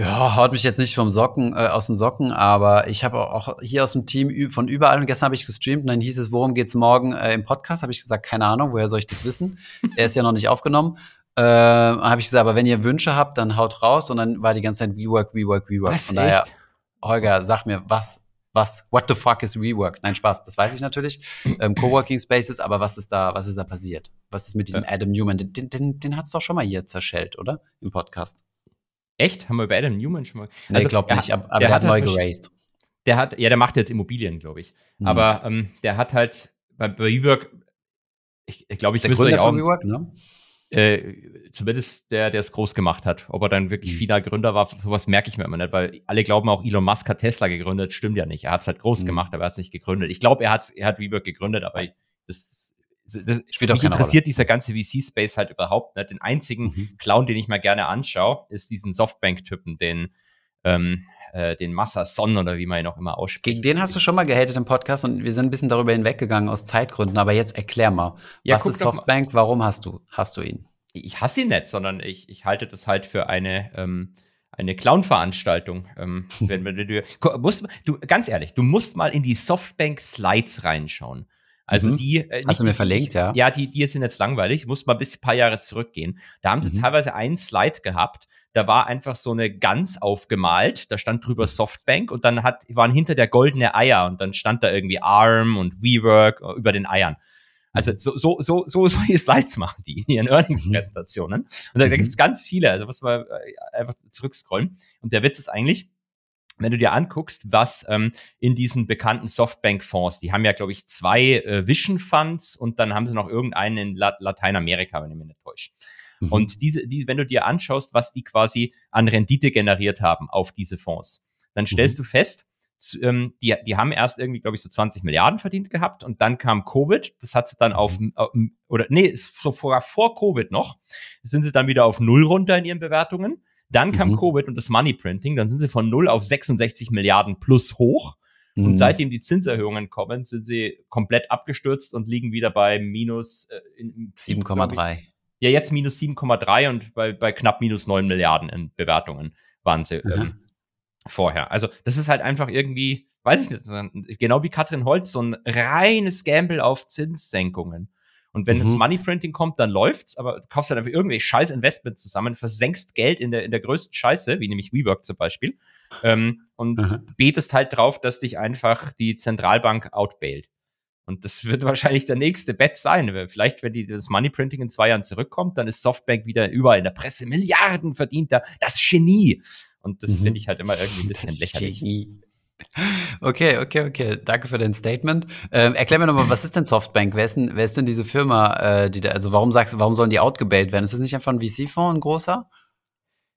Ja, haut mich jetzt nicht vom Socken, äh, aus den Socken, aber ich habe auch hier aus dem Team von überall und gestern habe ich gestreamt und dann hieß es, worum geht's morgen äh, im Podcast? Habe ich gesagt, keine Ahnung, woher soll ich das wissen? <laughs> Der ist ja noch nicht aufgenommen. Äh, habe ich gesagt, aber wenn ihr Wünsche habt, dann haut raus und dann war die ganze Zeit WeWork, WeWork, WeWork. Was, Von daher, echt? Holger, sag mir, was, was, what the fuck is WeWork? Nein, Spaß, das weiß ich natürlich. Ähm, Coworking Spaces, aber was ist da, was ist da passiert? Was ist mit diesem. Adam Newman? Den, den, den hat's doch schon mal hier zerschellt, oder? Im Podcast. Echt? Haben wir bei Adam Newman schon mal? Nee, also, ich glaube nicht, aber, aber er, hat, neu halt geraced. Der hat, ja, der macht jetzt Immobilien, glaube ich. Mhm. Aber ähm, der hat halt bei, bei WeWork, ich, ich glaube, ich der müsste euch auch. WeWork, ne? Äh, zumindest der, der es groß gemacht hat. Ob er dann wirklich mhm. vieler Gründer war, sowas merke ich mir immer nicht, weil alle glauben auch, Elon Musk hat Tesla gegründet. Stimmt ja nicht. Er hat es halt groß mhm. gemacht, aber er hat es nicht gegründet. Ich glaube, er, hat's, er hat WeWork gegründet, aber das, das Spielt mich interessiert Rolle. dieser ganze VC-Space halt überhaupt nicht. Den einzigen mhm. Clown, den ich mir gerne anschaue, ist diesen Softbank-Typen, den ähm, äh, den Massa Son oder wie man ihn auch immer ausspricht. Gegen den hast du schon mal gehatet im Podcast und wir sind ein bisschen darüber hinweggegangen aus Zeitgründen, aber jetzt erklär mal. Ja, was ist Softbank? Warum hast du, hast du ihn? Ich hasse ihn nicht, sondern ich, ich halte das halt für eine, ähm, eine Clown-Veranstaltung. Ähm, <laughs> wenn, wenn du, musst, du, ganz ehrlich, du musst mal in die Softbank-Slides reinschauen. Also mhm. die. Äh, Hast du mir verlinkt, ja? Ja, die, die sind jetzt langweilig. Ich muss mal bis ein paar Jahre zurückgehen. Da haben sie mhm. teilweise einen Slide gehabt. Da war einfach so eine Gans aufgemalt. Da stand drüber Softbank und dann hat, waren hinter der goldene Eier und dann stand da irgendwie ARM und WeWork äh, über den Eiern. Also so, so, so, so <laughs> solche Slides machen die in ihren Earnings-Präsentationen. Und da, da mhm. gibt es ganz viele, also muss man äh, einfach zurückscrollen. Und der Witz ist eigentlich, wenn du dir anguckst, was ähm, in diesen bekannten Softbank-Fonds, die haben ja, glaube ich, zwei äh, Vision Funds und dann haben sie noch irgendeinen in La Lateinamerika, wenn ich mich nicht täusche. Mhm. Und diese, die, wenn du dir anschaust, was die quasi an Rendite generiert haben auf diese Fonds, dann stellst mhm. du fest, ähm, die, die haben erst irgendwie, glaube ich, so 20 Milliarden verdient gehabt und dann kam Covid, das hat sie dann auf, mhm. oder nee, so vor, vor Covid noch, sind sie dann wieder auf Null runter in ihren Bewertungen dann kam mhm. Covid und das Money Printing, dann sind sie von 0 auf 66 Milliarden plus hoch. Mhm. Und seitdem die Zinserhöhungen kommen, sind sie komplett abgestürzt und liegen wieder bei minus äh, 7,3. Ja, jetzt minus 7,3 und bei, bei knapp minus 9 Milliarden in Bewertungen waren sie ähm, vorher. Also das ist halt einfach irgendwie, weiß ich nicht, genau wie Katrin Holz, so ein reines Gamble auf Zinssenkungen. Und wenn mhm. das Money Printing kommt, dann läuft's, aber du kaufst halt einfach irgendwelche scheiß Investments zusammen, versenkst Geld in der, in der größten Scheiße, wie nämlich WeWork zum Beispiel, ähm, und mhm. betest halt drauf, dass dich einfach die Zentralbank outbailt. Und das wird <laughs> wahrscheinlich der nächste Bet sein. Vielleicht, wenn die, das Money Printing in zwei Jahren zurückkommt, dann ist Softbank wieder überall in der Presse Milliarden verdient da. Das Genie. Und das mhm. finde ich halt immer irgendwie ein bisschen das lächerlich. Genie. Okay, okay, okay. Danke für dein Statement. Ähm, erklär mir nochmal, was ist denn Softbank? Wer ist denn, wer ist denn diese Firma, äh, die da, also warum sagst warum sollen die outgebailt werden? Ist das nicht einfach ein VC-Fonds, ein großer?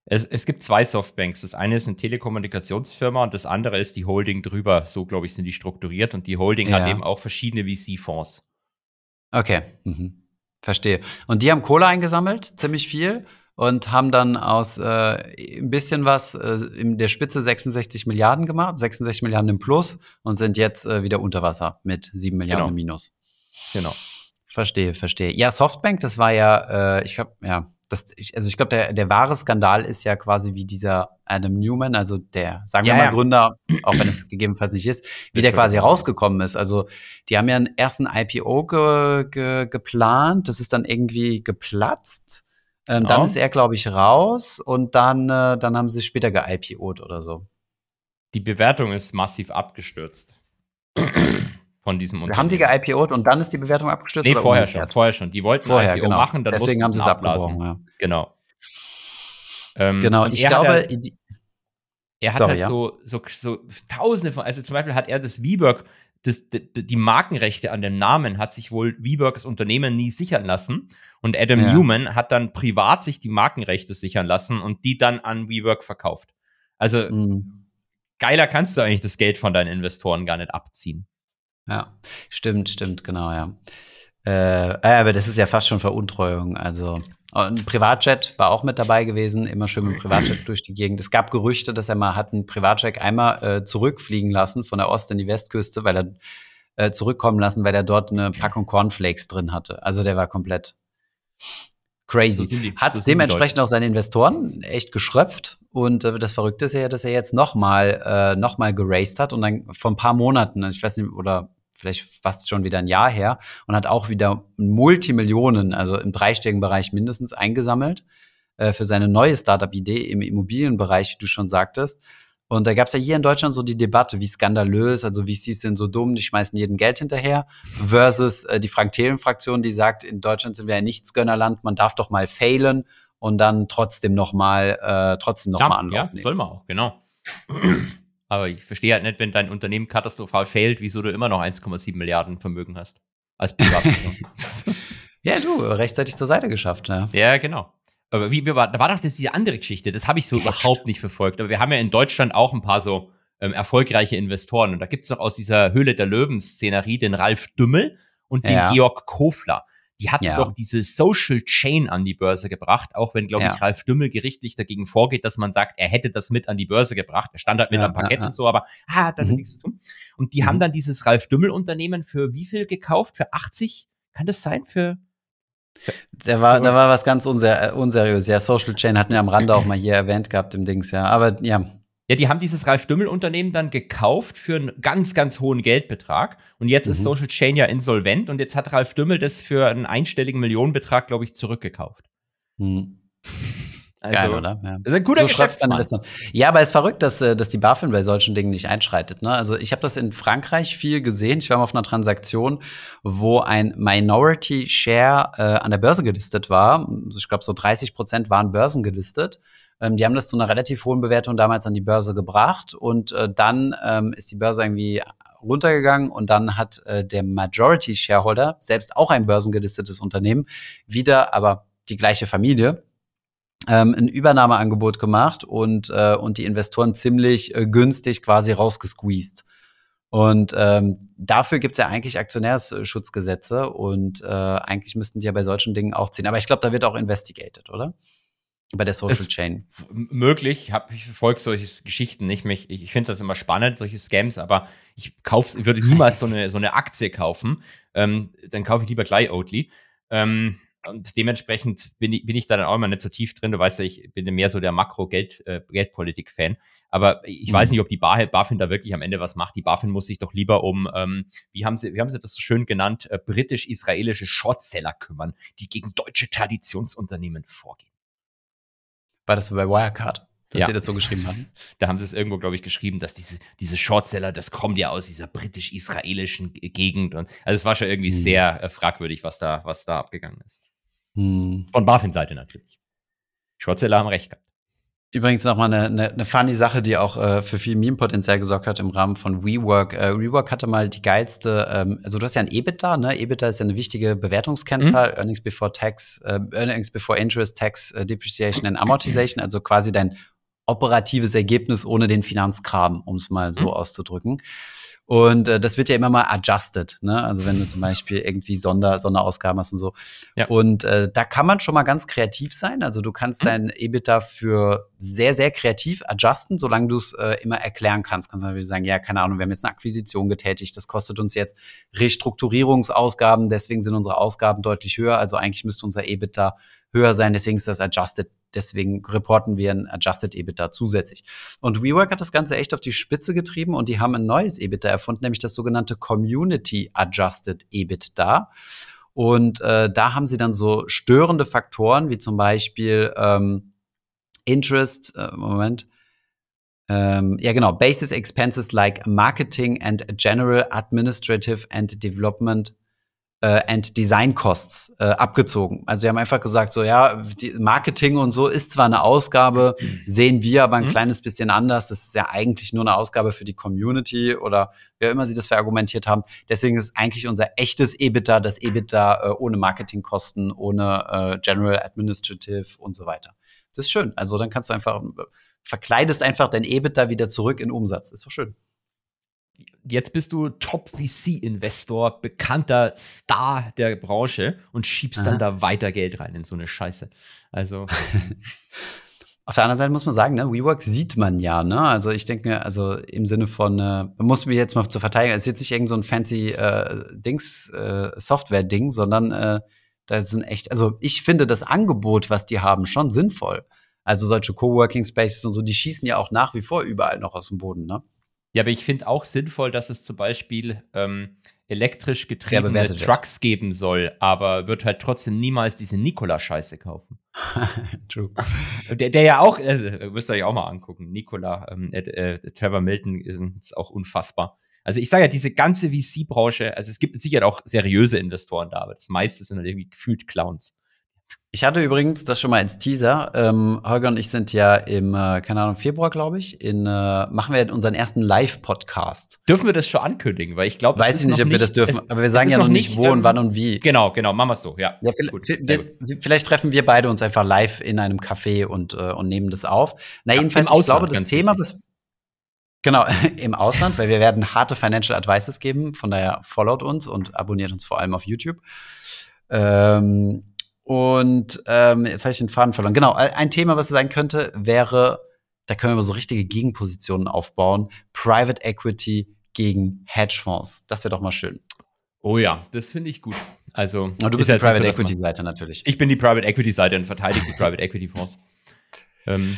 Es, es gibt zwei Softbanks. Das eine ist eine Telekommunikationsfirma und das andere ist die Holding drüber. So, glaube ich, sind die strukturiert und die Holding ja. hat eben auch verschiedene VC-Fonds. Okay, mhm. verstehe. Und die haben Kohle eingesammelt, ziemlich viel und haben dann aus äh, ein bisschen was äh, in der Spitze 66 Milliarden gemacht, 66 Milliarden im Plus und sind jetzt äh, wieder unter Wasser mit 7 Milliarden genau. im Minus. Genau. Verstehe, verstehe. Ja, Softbank, das war ja, äh, ich glaube, ja, das, ich, also ich glaube, der, der wahre Skandal ist ja quasi wie dieser Adam Newman, also der, sagen ja, wir mal, ja. Gründer, auch wenn es <clears throat> gegebenenfalls nicht ist, wie der quasi rausgekommen ist. Also die haben ja einen ersten IPO ge, ge, geplant, das ist dann irgendwie geplatzt ähm, Dann ist er, glaube ich, raus und dann, äh, dann haben sie später ge-IPO'd oder so. Die Bewertung ist massiv abgestürzt. <clears throat> Von diesem Unternehmen. Haben die ge-IPO'd und dann ist die Bewertung abgestürzt? Nee, vorher umgekehrt? schon, vorher schon. Die wollten vorher, IPO genau. machen, dann Deswegen haben sie es abgebrochen. Ja. Genau. Ähm, genau, und ich glaube, ja, er hat Sorry, halt ja. so, so, so tausende von, also zum Beispiel hat er das WeWork das, die, Markenrechte an dem Namen hat sich wohl WeWorks Unternehmen nie sichern lassen. Und Adam ja. Newman hat dann privat sich die Markenrechte sichern lassen und die dann an WeWork verkauft. Also mhm. geiler kannst du eigentlich das Geld von deinen Investoren gar nicht abziehen. Ja, stimmt, stimmt, genau, ja. Äh, aber das ist ja fast schon Veruntreuung. Also ein Privatjet war auch mit dabei gewesen, immer schön mit dem Privatjet durch die Gegend. Es gab Gerüchte, dass er mal hat einen Privatjet einmal äh, zurückfliegen lassen von der Ost- in die Westküste, weil er äh, zurückkommen lassen, weil er dort eine Packung Cornflakes drin hatte. Also der war komplett crazy. So die, hat so dementsprechend auch seine Investoren echt geschröpft. Und äh, das Verrückte ist ja, dass er jetzt nochmal äh, noch mal geraced hat und dann vor ein paar Monaten, ich weiß nicht, oder vielleicht fast schon wieder ein Jahr her und hat auch wieder Multimillionen, also im dreistelligen Bereich mindestens eingesammelt äh, für seine neue Startup-Idee im Immobilienbereich, wie du schon sagtest. Und da gab es ja hier in Deutschland so die Debatte, wie skandalös, also wie VCs sind so dumm, die schmeißen jedem Geld hinterher, versus äh, die Frank-Thelen-Fraktion, die sagt, in Deutschland sind wir ein Nichtsgönnerland, man darf doch mal failen und dann trotzdem noch mal, äh, trotzdem noch ja, mal Anlauf ja, nehmen. soll man auch, genau. Aber ich verstehe halt nicht, wenn dein Unternehmen katastrophal fehlt, wieso du immer noch 1,7 Milliarden Vermögen hast. Als Privatperson. <laughs> ja, du, rechtzeitig zur Seite geschafft, ja. Ja, genau. Aber wie, wie war, da war doch das diese andere Geschichte, das habe ich so Echt? überhaupt nicht verfolgt. Aber wir haben ja in Deutschland auch ein paar so ähm, erfolgreiche Investoren. Und da gibt es doch aus dieser Höhle der Löwen-Szenerie den Ralf Dümmel und den ja. Georg Kofler. Die hatten ja. doch diese Social Chain an die Börse gebracht, auch wenn, glaube ja. ich, Ralf Dümmel gerichtlich dagegen vorgeht, dass man sagt, er hätte das mit an die Börse gebracht. Er stand halt mit ja, am Parkett und so, aber ah, hat damit mhm. nichts zu tun. Und die mhm. haben dann dieses Ralf Dümmel-Unternehmen für wie viel gekauft? Für 80? Kann das sein? Für der war, da war was ganz unser, äh, unseriös. Ja, Social Chain hatten wir am Rande auch mal hier erwähnt gehabt im Dings, ja. Aber ja, ja, die haben dieses Ralf Dümmel-Unternehmen dann gekauft für einen ganz, ganz hohen Geldbetrag. Und jetzt mhm. ist Social Chain ja insolvent und jetzt hat Ralf Dümmel das für einen einstelligen Millionenbetrag, glaube ich, zurückgekauft. Mhm. Also, Geil, oder? Ja. Das ist ein guter so Geschäftsmann. Ja, aber es ist verrückt, dass, äh, dass die BaFin bei solchen Dingen nicht einschreitet. Ne? Also ich habe das in Frankreich viel gesehen. Ich war mal auf einer Transaktion, wo ein Minority Share äh, an der Börse gelistet war. Also ich glaube, so 30 Prozent waren börsengelistet. Ähm, die haben das zu einer relativ hohen Bewertung damals an die Börse gebracht und äh, dann ähm, ist die Börse irgendwie runtergegangen und dann hat äh, der Majority Shareholder, selbst auch ein börsengelistetes Unternehmen, wieder aber die gleiche Familie, ähm, ein Übernahmeangebot gemacht und, äh, und die Investoren ziemlich äh, günstig quasi rausgesqueezed. Und ähm, dafür gibt's ja eigentlich Aktionärsschutzgesetze und äh, eigentlich müssten die ja bei solchen Dingen auch ziehen. Aber ich glaube, da wird auch investigated, oder? Bei der Social Chain. Möglich, hab, ich verfolge solche Geschichten nicht. Mich, ich finde das immer spannend, solche Scams, aber ich kauf, würde niemals so eine, so eine Aktie kaufen. Ähm, dann kaufe ich lieber gleich Oatly. Ähm, und dementsprechend bin ich, bin ich da dann auch immer nicht so tief drin. Du weißt ja, ich bin mehr so der Makro-Geldpolitik-Fan. Äh, aber ich mhm. weiß nicht, ob die BaFin da wirklich am Ende was macht. Die BaFin muss sich doch lieber um, ähm, wie, haben sie, wie haben sie das so schön genannt, äh, britisch-israelische Shortseller kümmern, die gegen deutsche Traditionsunternehmen vorgehen. War das bei Wirecard? Dass ja. sie das so geschrieben haben? <laughs> Da haben sie es irgendwo, glaube ich, geschrieben, dass diese, diese Shortseller, das kommt ja aus dieser britisch-israelischen Gegend. Und, also es war schon irgendwie hm. sehr äh, fragwürdig, was da, was da abgegangen ist. Hm. Von BaFin-Seite natürlich. Shortseller haben recht gehabt. Übrigens nochmal eine, eine, eine funny Sache, die auch äh, für viel Meme-Potenzial gesorgt hat im Rahmen von WeWork. Äh, WeWork hatte mal die geilste, ähm, also du hast ja ein EBITDA, ne? EBITDA ist ja eine wichtige Bewertungskennzahl, mhm. Earnings before Tax, äh, Earnings before Interest, Tax, äh, Depreciation and Amortization, also quasi dein operatives Ergebnis ohne den Finanzkram, um es mal so mhm. auszudrücken. Und äh, das wird ja immer mal adjusted, ne? Also wenn du zum Beispiel irgendwie Sonder, Sonderausgaben hast und so. Ja. Und äh, da kann man schon mal ganz kreativ sein. Also du kannst mhm. dein EBITDA für sehr, sehr kreativ adjusten, solange du es äh, immer erklären kannst. Kannst du natürlich sagen, ja, keine Ahnung, wir haben jetzt eine Akquisition getätigt, das kostet uns jetzt Restrukturierungsausgaben, deswegen sind unsere Ausgaben deutlich höher. Also eigentlich müsste unser EBITDA höher sein, deswegen ist das adjusted Deswegen reporten wir ein Adjusted EBITDA zusätzlich. Und WeWork hat das Ganze echt auf die Spitze getrieben und die haben ein neues EBITDA erfunden, nämlich das sogenannte Community Adjusted EBITDA. Und äh, da haben sie dann so störende Faktoren wie zum Beispiel ähm, Interest, äh, Moment, ähm, ja genau, Basis Expenses like Marketing and General Administrative and Development and Design Costs äh, abgezogen. Also sie haben einfach gesagt, so ja, Marketing und so ist zwar eine Ausgabe, sehen wir aber ein mhm. kleines bisschen anders. Das ist ja eigentlich nur eine Ausgabe für die Community oder wer immer sie das verargumentiert haben. Deswegen ist eigentlich unser echtes EBITDA das EBITDA äh, ohne Marketingkosten, ohne äh, General Administrative und so weiter. Das ist schön. Also dann kannst du einfach verkleidest einfach dein EBITDA wieder zurück in Umsatz. Das ist doch schön jetzt bist du Top-VC-Investor, bekannter Star der Branche und schiebst Aha. dann da weiter Geld rein in so eine Scheiße. Also. <laughs> Auf der anderen Seite muss man sagen, ne, WeWork sieht man ja, ne? Also ich denke, also im Sinne von, äh, man muss mich jetzt mal zu verteidigen, es ist jetzt nicht irgend so ein fancy äh, Dings, äh, Software-Ding, sondern äh, da sind echt, also ich finde das Angebot, was die haben, schon sinnvoll. Also solche Coworking Spaces und so, die schießen ja auch nach wie vor überall noch aus dem Boden, ne? Ja, aber ich finde auch sinnvoll, dass es zum Beispiel ähm, elektrisch getriebene Trucks wird. geben soll, aber wird halt trotzdem niemals diese Nikola-Scheiße kaufen. <laughs> True. Der, der, ja auch, also, müsst ihr euch auch mal angucken. Nikola, ähm, äh, äh, Trevor Milton ist, ist, auch unfassbar. Also ich sage ja, diese ganze VC-Branche, also es gibt sicher auch seriöse Investoren da, aber das meiste sind halt irgendwie gefühlt Clowns. Ich hatte übrigens das schon mal als Teaser. Ähm, Holger und ich sind ja im, äh, keine Ahnung, Februar, glaube ich, in, äh, machen wir unseren ersten Live-Podcast. Dürfen wir das schon ankündigen? Weil ich glaube, weiß ich nicht, ob wir das dürfen, es, aber wir sagen ja noch nicht, wo ähm, und wann und wie. Genau, genau, machen wir es so, ja. ja gut, wir, vielleicht treffen wir beide uns einfach live in einem Café und, äh, und nehmen das auf. Na, ja, jedenfalls, ich glaube, das Thema, bis, Genau, <laughs> im Ausland, weil wir werden harte Financial Advices geben. Von daher followt uns und abonniert uns vor allem auf YouTube. Ähm, und ähm, jetzt habe ich den Faden verloren. Genau, ein Thema, was sein könnte, wäre, da können wir so richtige Gegenpositionen aufbauen. Private Equity gegen Hedgefonds. Das wäre doch mal schön. Oh ja, das finde ich gut. Also, Aber du bist die Private Equity Seite natürlich. Ich bin die Private Equity Seite und verteidige die Private Equity Fonds. <laughs> Ähm,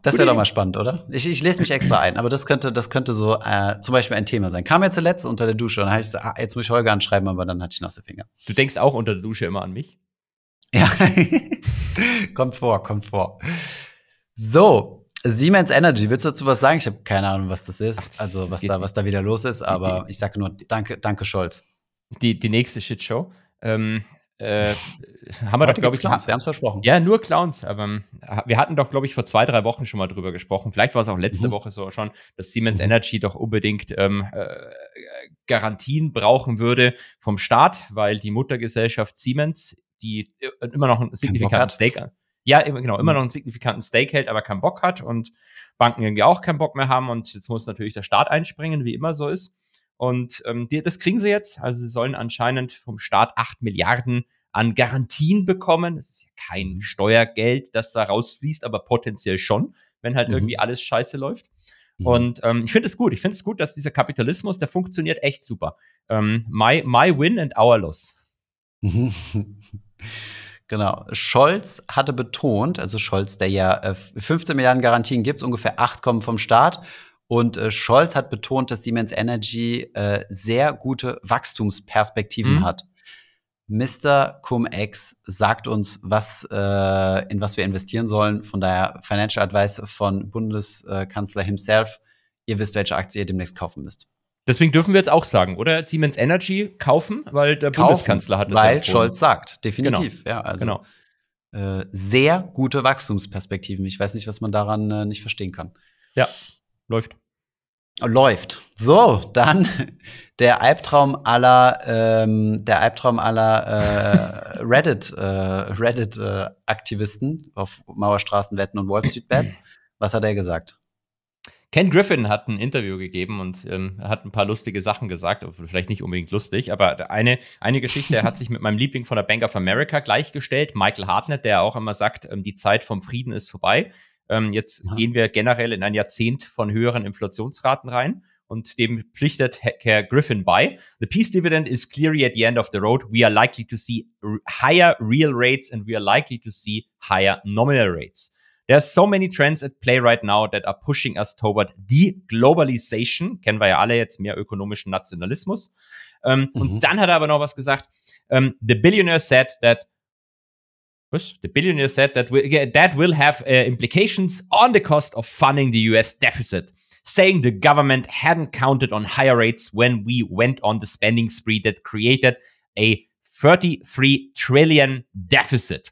das wäre doch mal spannend, oder? Ich, ich lese mich extra ein, aber das könnte, das könnte so äh, zum Beispiel ein Thema sein. Kam ja zuletzt unter der Dusche und dann habe ich gesagt, ah, jetzt muss ich Holger anschreiben, aber dann hatte ich nasse Finger. Du denkst auch unter der Dusche immer an mich? Ja, <laughs> kommt vor, kommt vor. So, Siemens Energy, willst du dazu was sagen? Ich habe keine Ahnung, was das ist, also was da, was da wieder los ist, aber ich sage nur danke, danke Scholz. Die, die nächste Shitshow. Ähm, äh, haben wir doch, glaube ich, Clowns, wir haben es versprochen. Ja, nur Clowns, aber ähm, wir hatten doch, glaube ich, vor zwei, drei Wochen schon mal drüber gesprochen. Vielleicht war es auch letzte mhm. Woche so schon, dass Siemens mhm. Energy doch unbedingt ähm, äh, Garantien brauchen würde vom Staat, weil die Muttergesellschaft Siemens die äh, immer noch einen signifikanten Stake ja, genau, immer mhm. noch einen signifikanten Stake hält, aber keinen Bock hat und Banken irgendwie auch keinen Bock mehr haben und jetzt muss natürlich der Staat einspringen, wie immer so ist. Und ähm, die, das kriegen sie jetzt. Also sie sollen anscheinend vom Staat acht Milliarden an Garantien bekommen. Es ist ja kein mhm. Steuergeld, das da rausfließt, aber potenziell schon, wenn halt mhm. irgendwie alles scheiße läuft. Mhm. Und ähm, ich finde es gut. Ich finde es gut, dass dieser Kapitalismus, der funktioniert echt super. Ähm, my, my win and our loss. <laughs> Genau. Scholz hatte betont, also Scholz, der ja äh, 15 Milliarden Garantien gibt, ungefähr 8 kommen vom Staat. Und äh, Scholz hat betont, dass Siemens Energy äh, sehr gute Wachstumsperspektiven mhm. hat. Mr. Cum-Ex sagt uns, was, äh, in was wir investieren sollen. Von daher Financial Advice von Bundeskanzler himself. Ihr wisst, welche Aktie ihr demnächst kaufen müsst. Deswegen dürfen wir jetzt auch sagen, oder? Siemens Energy kaufen, weil der kaufen, Bundeskanzler hat es Weil empfohlen. Scholz sagt, definitiv. Genau. Ja, also genau. Äh, sehr gute Wachstumsperspektiven. Ich weiß nicht, was man daran äh, nicht verstehen kann. Ja, läuft. Läuft. So, dann <laughs> der Albtraum aller, ähm, der Albtraum aller äh, <laughs> Reddit, äh, Reddit-Aktivisten äh, auf Mauerstraßenwetten und Wall Street Bets. <clears throat> Was hat er gesagt? Ken Griffin hat ein Interview gegeben und ähm, hat ein paar lustige Sachen gesagt, vielleicht nicht unbedingt lustig, aber eine, eine Geschichte, er hat sich mit meinem Liebling von der Bank of America gleichgestellt, Michael Hartnett, der auch immer sagt, ähm, die Zeit vom Frieden ist vorbei. Ähm, jetzt ja. gehen wir generell in ein Jahrzehnt von höheren Inflationsraten rein und dem pflichtet Herr Griffin bei. The peace dividend is clearly at the end of the road. We are likely to see higher real rates and we are likely to see higher nominal rates. There's so many trends at play right now that are pushing us toward deglobalization. Kennen wir ja alle jetzt mehr ökonomischen Nationalismus. Ähm, mhm. Und dann hat er aber noch was gesagt. Um, the billionaire said that? The billionaire said that will, that will have uh, implications on the cost of funding the US deficit, saying the government hadn't counted on higher rates when we went on the spending spree that created a 33 trillion deficit.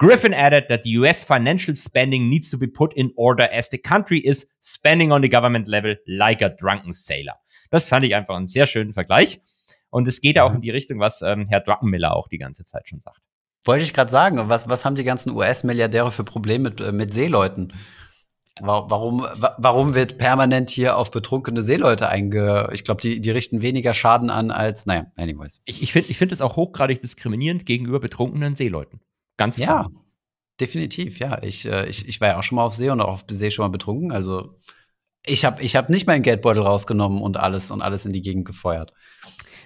Griffin added that the US financial spending needs to be put in order as the country is spending on the government level like a drunken sailor. Das fand ich einfach einen sehr schönen Vergleich. Und es geht ja auch in die Richtung, was ähm, Herr Druckenmiller auch die ganze Zeit schon sagt. Wollte ich gerade sagen, was, was haben die ganzen US-Milliardäre für Probleme mit, äh, mit Seeleuten? Warum, warum wird permanent hier auf betrunkene Seeleute einge... Ich glaube, die, die richten weniger Schaden an als... Naja, anyways. Ich, ich finde ich find es auch hochgradig diskriminierend gegenüber betrunkenen Seeleuten. Ganz klar. Ja, definitiv, ja. Ich, äh, ich, ich war ja auch schon mal auf See und auch auf See schon mal betrunken. Also ich habe ich hab nicht meinen Geldbeutel rausgenommen und alles und alles in die Gegend gefeuert.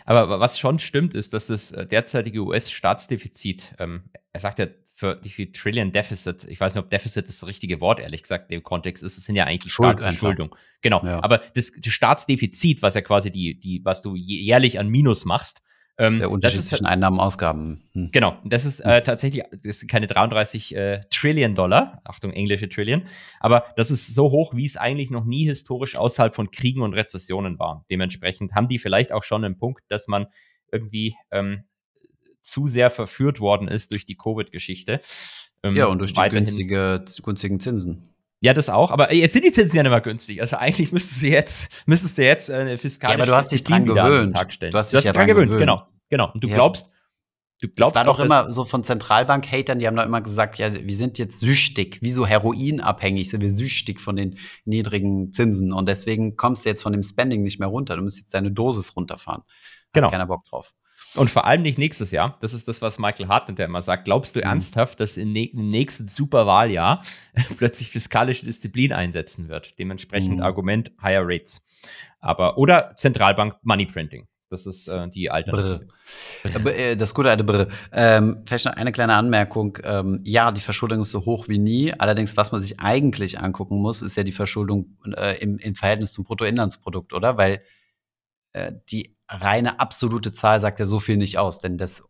Aber was schon stimmt, ist, dass das äh, derzeitige US-Staatsdefizit, ähm, er sagt ja für die für Trillion Deficit, ich weiß nicht, ob Deficit das richtige Wort, ehrlich gesagt, im Kontext ist, es sind ja eigentlich Schuld Staatsverschuldung. Genau. Ja. Aber das, das, Staatsdefizit, was ja quasi die, die, was du jährlich an Minus machst, ähm, der Unterschied ist, zwischen Einnahmen und Ausgaben. Hm. Genau, das ist äh, tatsächlich, das sind keine 33 äh, Trillion Dollar, Achtung, englische Trillion, aber das ist so hoch, wie es eigentlich noch nie historisch außerhalb von Kriegen und Rezessionen war. Dementsprechend haben die vielleicht auch schon einen Punkt, dass man irgendwie ähm, zu sehr verführt worden ist durch die Covid-Geschichte. Ähm, ja, und durch die günstige, günstigen Zinsen. Ja, das auch, aber jetzt sind die Zinsen ja nicht mehr günstig. Also eigentlich müsstest du jetzt, müsstest du jetzt äh, eine fiskalische Ja, aber du hast dich dran gewöhnt. Du hast dich, ja dran gewöhnt, gewöhnt, genau. Genau. Und du ja. glaubst, du glaubst. Das war doch immer so von Zentralbank-Hatern, die haben doch immer gesagt, ja, wir sind jetzt süchtig, wie so heroinabhängig sind wir süchtig von den niedrigen Zinsen. Und deswegen kommst du jetzt von dem Spending nicht mehr runter. Du musst jetzt deine Dosis runterfahren. Hat genau. keiner Bock drauf. Und vor allem nicht nächstes Jahr. Das ist das, was Michael Hartnett immer sagt. Glaubst du mhm. ernsthaft, dass in im nächsten Superwahljahr <laughs> plötzlich fiskalische Disziplin einsetzen wird? Dementsprechend mhm. Argument Higher Rates. Aber, oder Zentralbank Money Printing. Das ist äh, die Alternative. Brr. Äh, das gute alte Brr. Ähm, vielleicht noch eine kleine Anmerkung. Ähm, ja, die Verschuldung ist so hoch wie nie. Allerdings, was man sich eigentlich angucken muss, ist ja die Verschuldung äh, im, im Verhältnis zum Bruttoinlandsprodukt, oder? Weil äh, die reine absolute Zahl sagt ja so viel nicht aus, denn das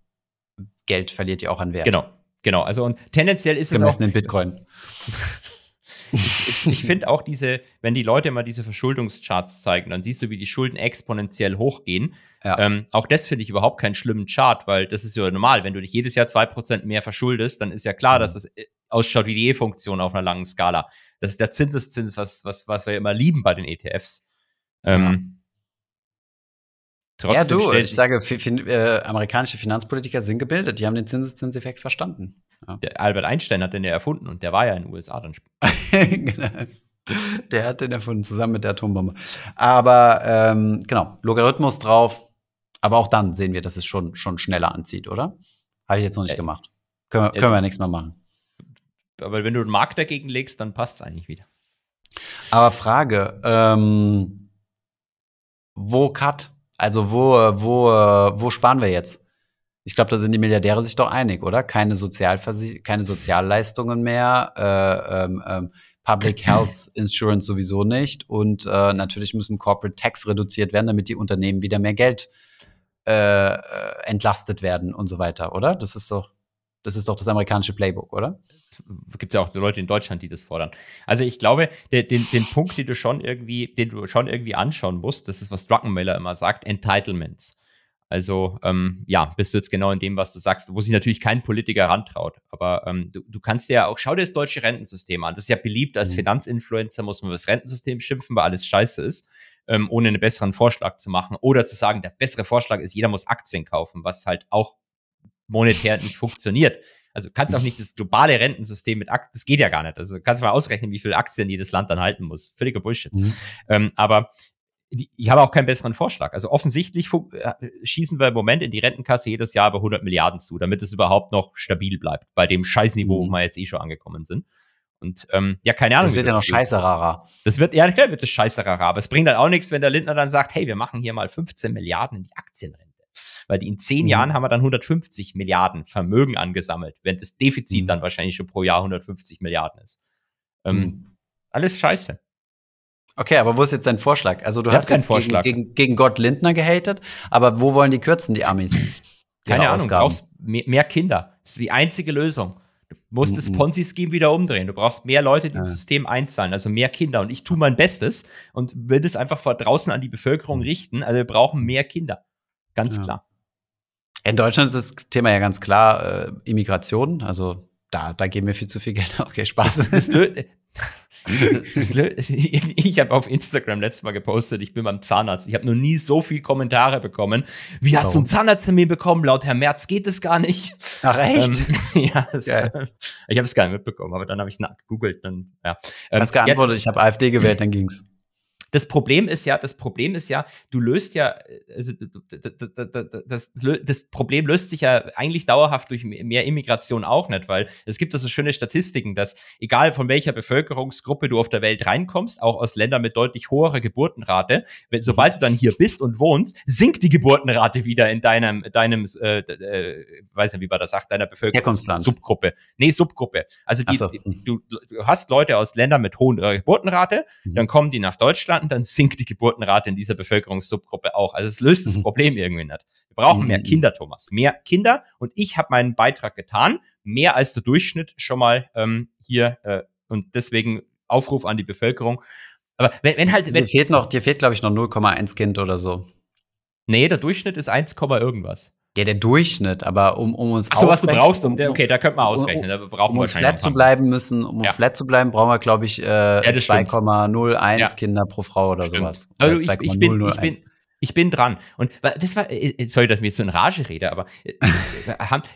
Geld verliert ja auch an Wert. Genau, genau. Also und tendenziell ist Gemessen es auch in Bitcoin. <laughs> ich, ich, ich finde auch diese, wenn die Leute immer diese Verschuldungscharts zeigen, dann siehst du, wie die Schulden exponentiell hochgehen. Ja. Ähm, auch das finde ich überhaupt keinen schlimmen Chart, weil das ist ja normal. Wenn du dich jedes Jahr zwei Prozent mehr verschuldest, dann ist ja klar, mhm. dass das äh, ausschaut wie die E-Funktion auf einer langen Skala. Das ist der Zinseszins, was, was, was wir immer lieben bei den ETFs. Ähm, Trotzdem ja, du, ich sage, äh, amerikanische Finanzpolitiker sind gebildet, die haben den Zinseszinseffekt verstanden. Ja. Albert Einstein hat den ja erfunden und der war ja in den USA dann. <laughs> genau. Der hat den erfunden, zusammen mit der Atombombe. Aber ähm, genau, Logarithmus drauf. Aber auch dann sehen wir, dass es schon, schon schneller anzieht, oder? Habe ich jetzt noch nicht äh, gemacht. Können, wir, können wir ja nichts mehr machen. Aber wenn du einen Markt dagegen legst, dann passt es eigentlich wieder. Aber Frage, ähm, wo Cut? Also wo, wo, wo sparen wir jetzt? Ich glaube, da sind die Milliardäre sich doch einig, oder? Keine, keine Sozialleistungen mehr, äh, ähm, ähm, Public <clears throat> Health Insurance sowieso nicht und äh, natürlich müssen Corporate Tax reduziert werden, damit die Unternehmen wieder mehr Geld äh, äh entlastet werden und so weiter, oder? Das ist doch das ist doch das amerikanische Playbook, oder? Gibt es ja auch Leute in Deutschland, die das fordern. Also ich glaube, der, den, den Punkt, den du schon irgendwie, den du schon irgendwie anschauen musst, das ist, was Druckenmiller immer sagt, Entitlements. Also ähm, ja, bist du jetzt genau in dem, was du sagst, wo sich natürlich kein Politiker rantraut. Aber ähm, du, du kannst dir ja auch, schau dir das deutsche Rentensystem an. Das ist ja beliebt als mhm. Finanzinfluencer, muss man über das Rentensystem schimpfen, weil alles scheiße ist, ähm, ohne einen besseren Vorschlag zu machen. Oder zu sagen, der bessere Vorschlag ist, jeder muss Aktien kaufen, was halt auch monetär nicht funktioniert. Also du kannst auch nicht das globale Rentensystem mit Aktien, das geht ja gar nicht. Also kannst du mal ausrechnen, wie viele Aktien jedes Land dann halten muss. Völliger Bullshit. Mhm. Ähm, aber ich habe auch keinen besseren Vorschlag. Also offensichtlich äh, schießen wir im Moment in die Rentenkasse jedes Jahr über 100 Milliarden zu, damit es überhaupt noch stabil bleibt, bei dem Scheißniveau, mhm. wo wir jetzt eh schon angekommen sind. Und ähm, ja, keine Ahnung. Das wird ja noch scheiße rarer. Das wird, ja, klar wird das scheiße rarer. Aber es bringt halt auch nichts, wenn der Lindner dann sagt, hey, wir machen hier mal 15 Milliarden in die Aktienrente weil die in zehn mhm. Jahren haben wir dann 150 Milliarden Vermögen angesammelt, während das Defizit mhm. dann wahrscheinlich schon pro Jahr 150 Milliarden ist. Ähm, mhm. Alles scheiße. Okay, aber wo ist jetzt dein Vorschlag? Also du ich hast keinen Vorschlag. Gegen, gegen, gegen Gott Lindner gehatet, aber wo wollen die kürzen, die Amis? Keine Ahnung, du brauchst mehr, Kinder. Das ist die einzige Lösung. Du musst mhm. das Ponzi-Scheme wieder umdrehen. Du brauchst mehr Leute, die ja. ins System einzahlen, also mehr Kinder. Und ich tue mein Bestes und will das einfach vor draußen an die Bevölkerung mhm. richten. Also wir brauchen mehr Kinder. Ganz ja. klar. In Deutschland ist das Thema ja ganz klar äh, Immigration. Also da, da geben wir viel zu viel Geld. Okay, Spaß. Das, das, das, ich habe auf Instagram letztes Mal gepostet, ich bin beim Zahnarzt. Ich habe noch nie so viele Kommentare bekommen. Wie hast Warum? du einen Zahnarzttermin bekommen? Laut Herr Merz geht es gar nicht. Ach echt? Ähm, <laughs> ja, das, ich habe es gar nicht mitbekommen, aber dann habe ich es nachgegoogelt. Dann, ja. Ähm, hast geantwortet, ja, ich habe AfD gewählt, dann ging's. Das Problem ist ja, das Problem ist ja, du löst ja, also das, das Problem löst sich ja eigentlich dauerhaft durch mehr Immigration auch nicht, weil es gibt also schöne Statistiken, dass egal von welcher Bevölkerungsgruppe du auf der Welt reinkommst, auch aus Ländern mit deutlich hoherer Geburtenrate, wenn, sobald du dann hier bist und wohnst, sinkt die Geburtenrate wieder in deinem, deinem, äh, äh, weiß nicht, wie man das sagt, deiner Bevölkerung. Subgruppe. Nee, Subgruppe. Also die, so. die, du, du hast Leute aus Ländern mit hohen äh, Geburtenrate, mhm. dann kommen die nach Deutschland Staaten, dann sinkt die Geburtenrate in dieser Bevölkerungssubgruppe auch. Also es löst das mhm. Problem irgendwie nicht. Wir brauchen mehr mhm. Kinder, Thomas. Mehr Kinder. Und ich habe meinen Beitrag getan. Mehr als der Durchschnitt schon mal ähm, hier. Äh, und deswegen Aufruf an die Bevölkerung. Aber wenn, wenn halt. Wenn, dir fehlt noch, dir fehlt, glaube ich, noch 0,1 Kind oder so. Nee, der Durchschnitt ist 1, irgendwas. Ja, der Durchschnitt, aber um, um uns Achso, was du brauchst, um, okay, da könnte man ausrechnen. Da brauchen um uns flat zu bleiben müssen, um ja. flat zu bleiben, brauchen wir, glaube ich, äh, ja, 2,01 ja. Kinder pro Frau oder stimmt. sowas. Also ich, ich, bin, ich, bin, ich bin dran. Und das war, äh, äh, sorry, dass ich mir jetzt so in Rage rede, aber äh,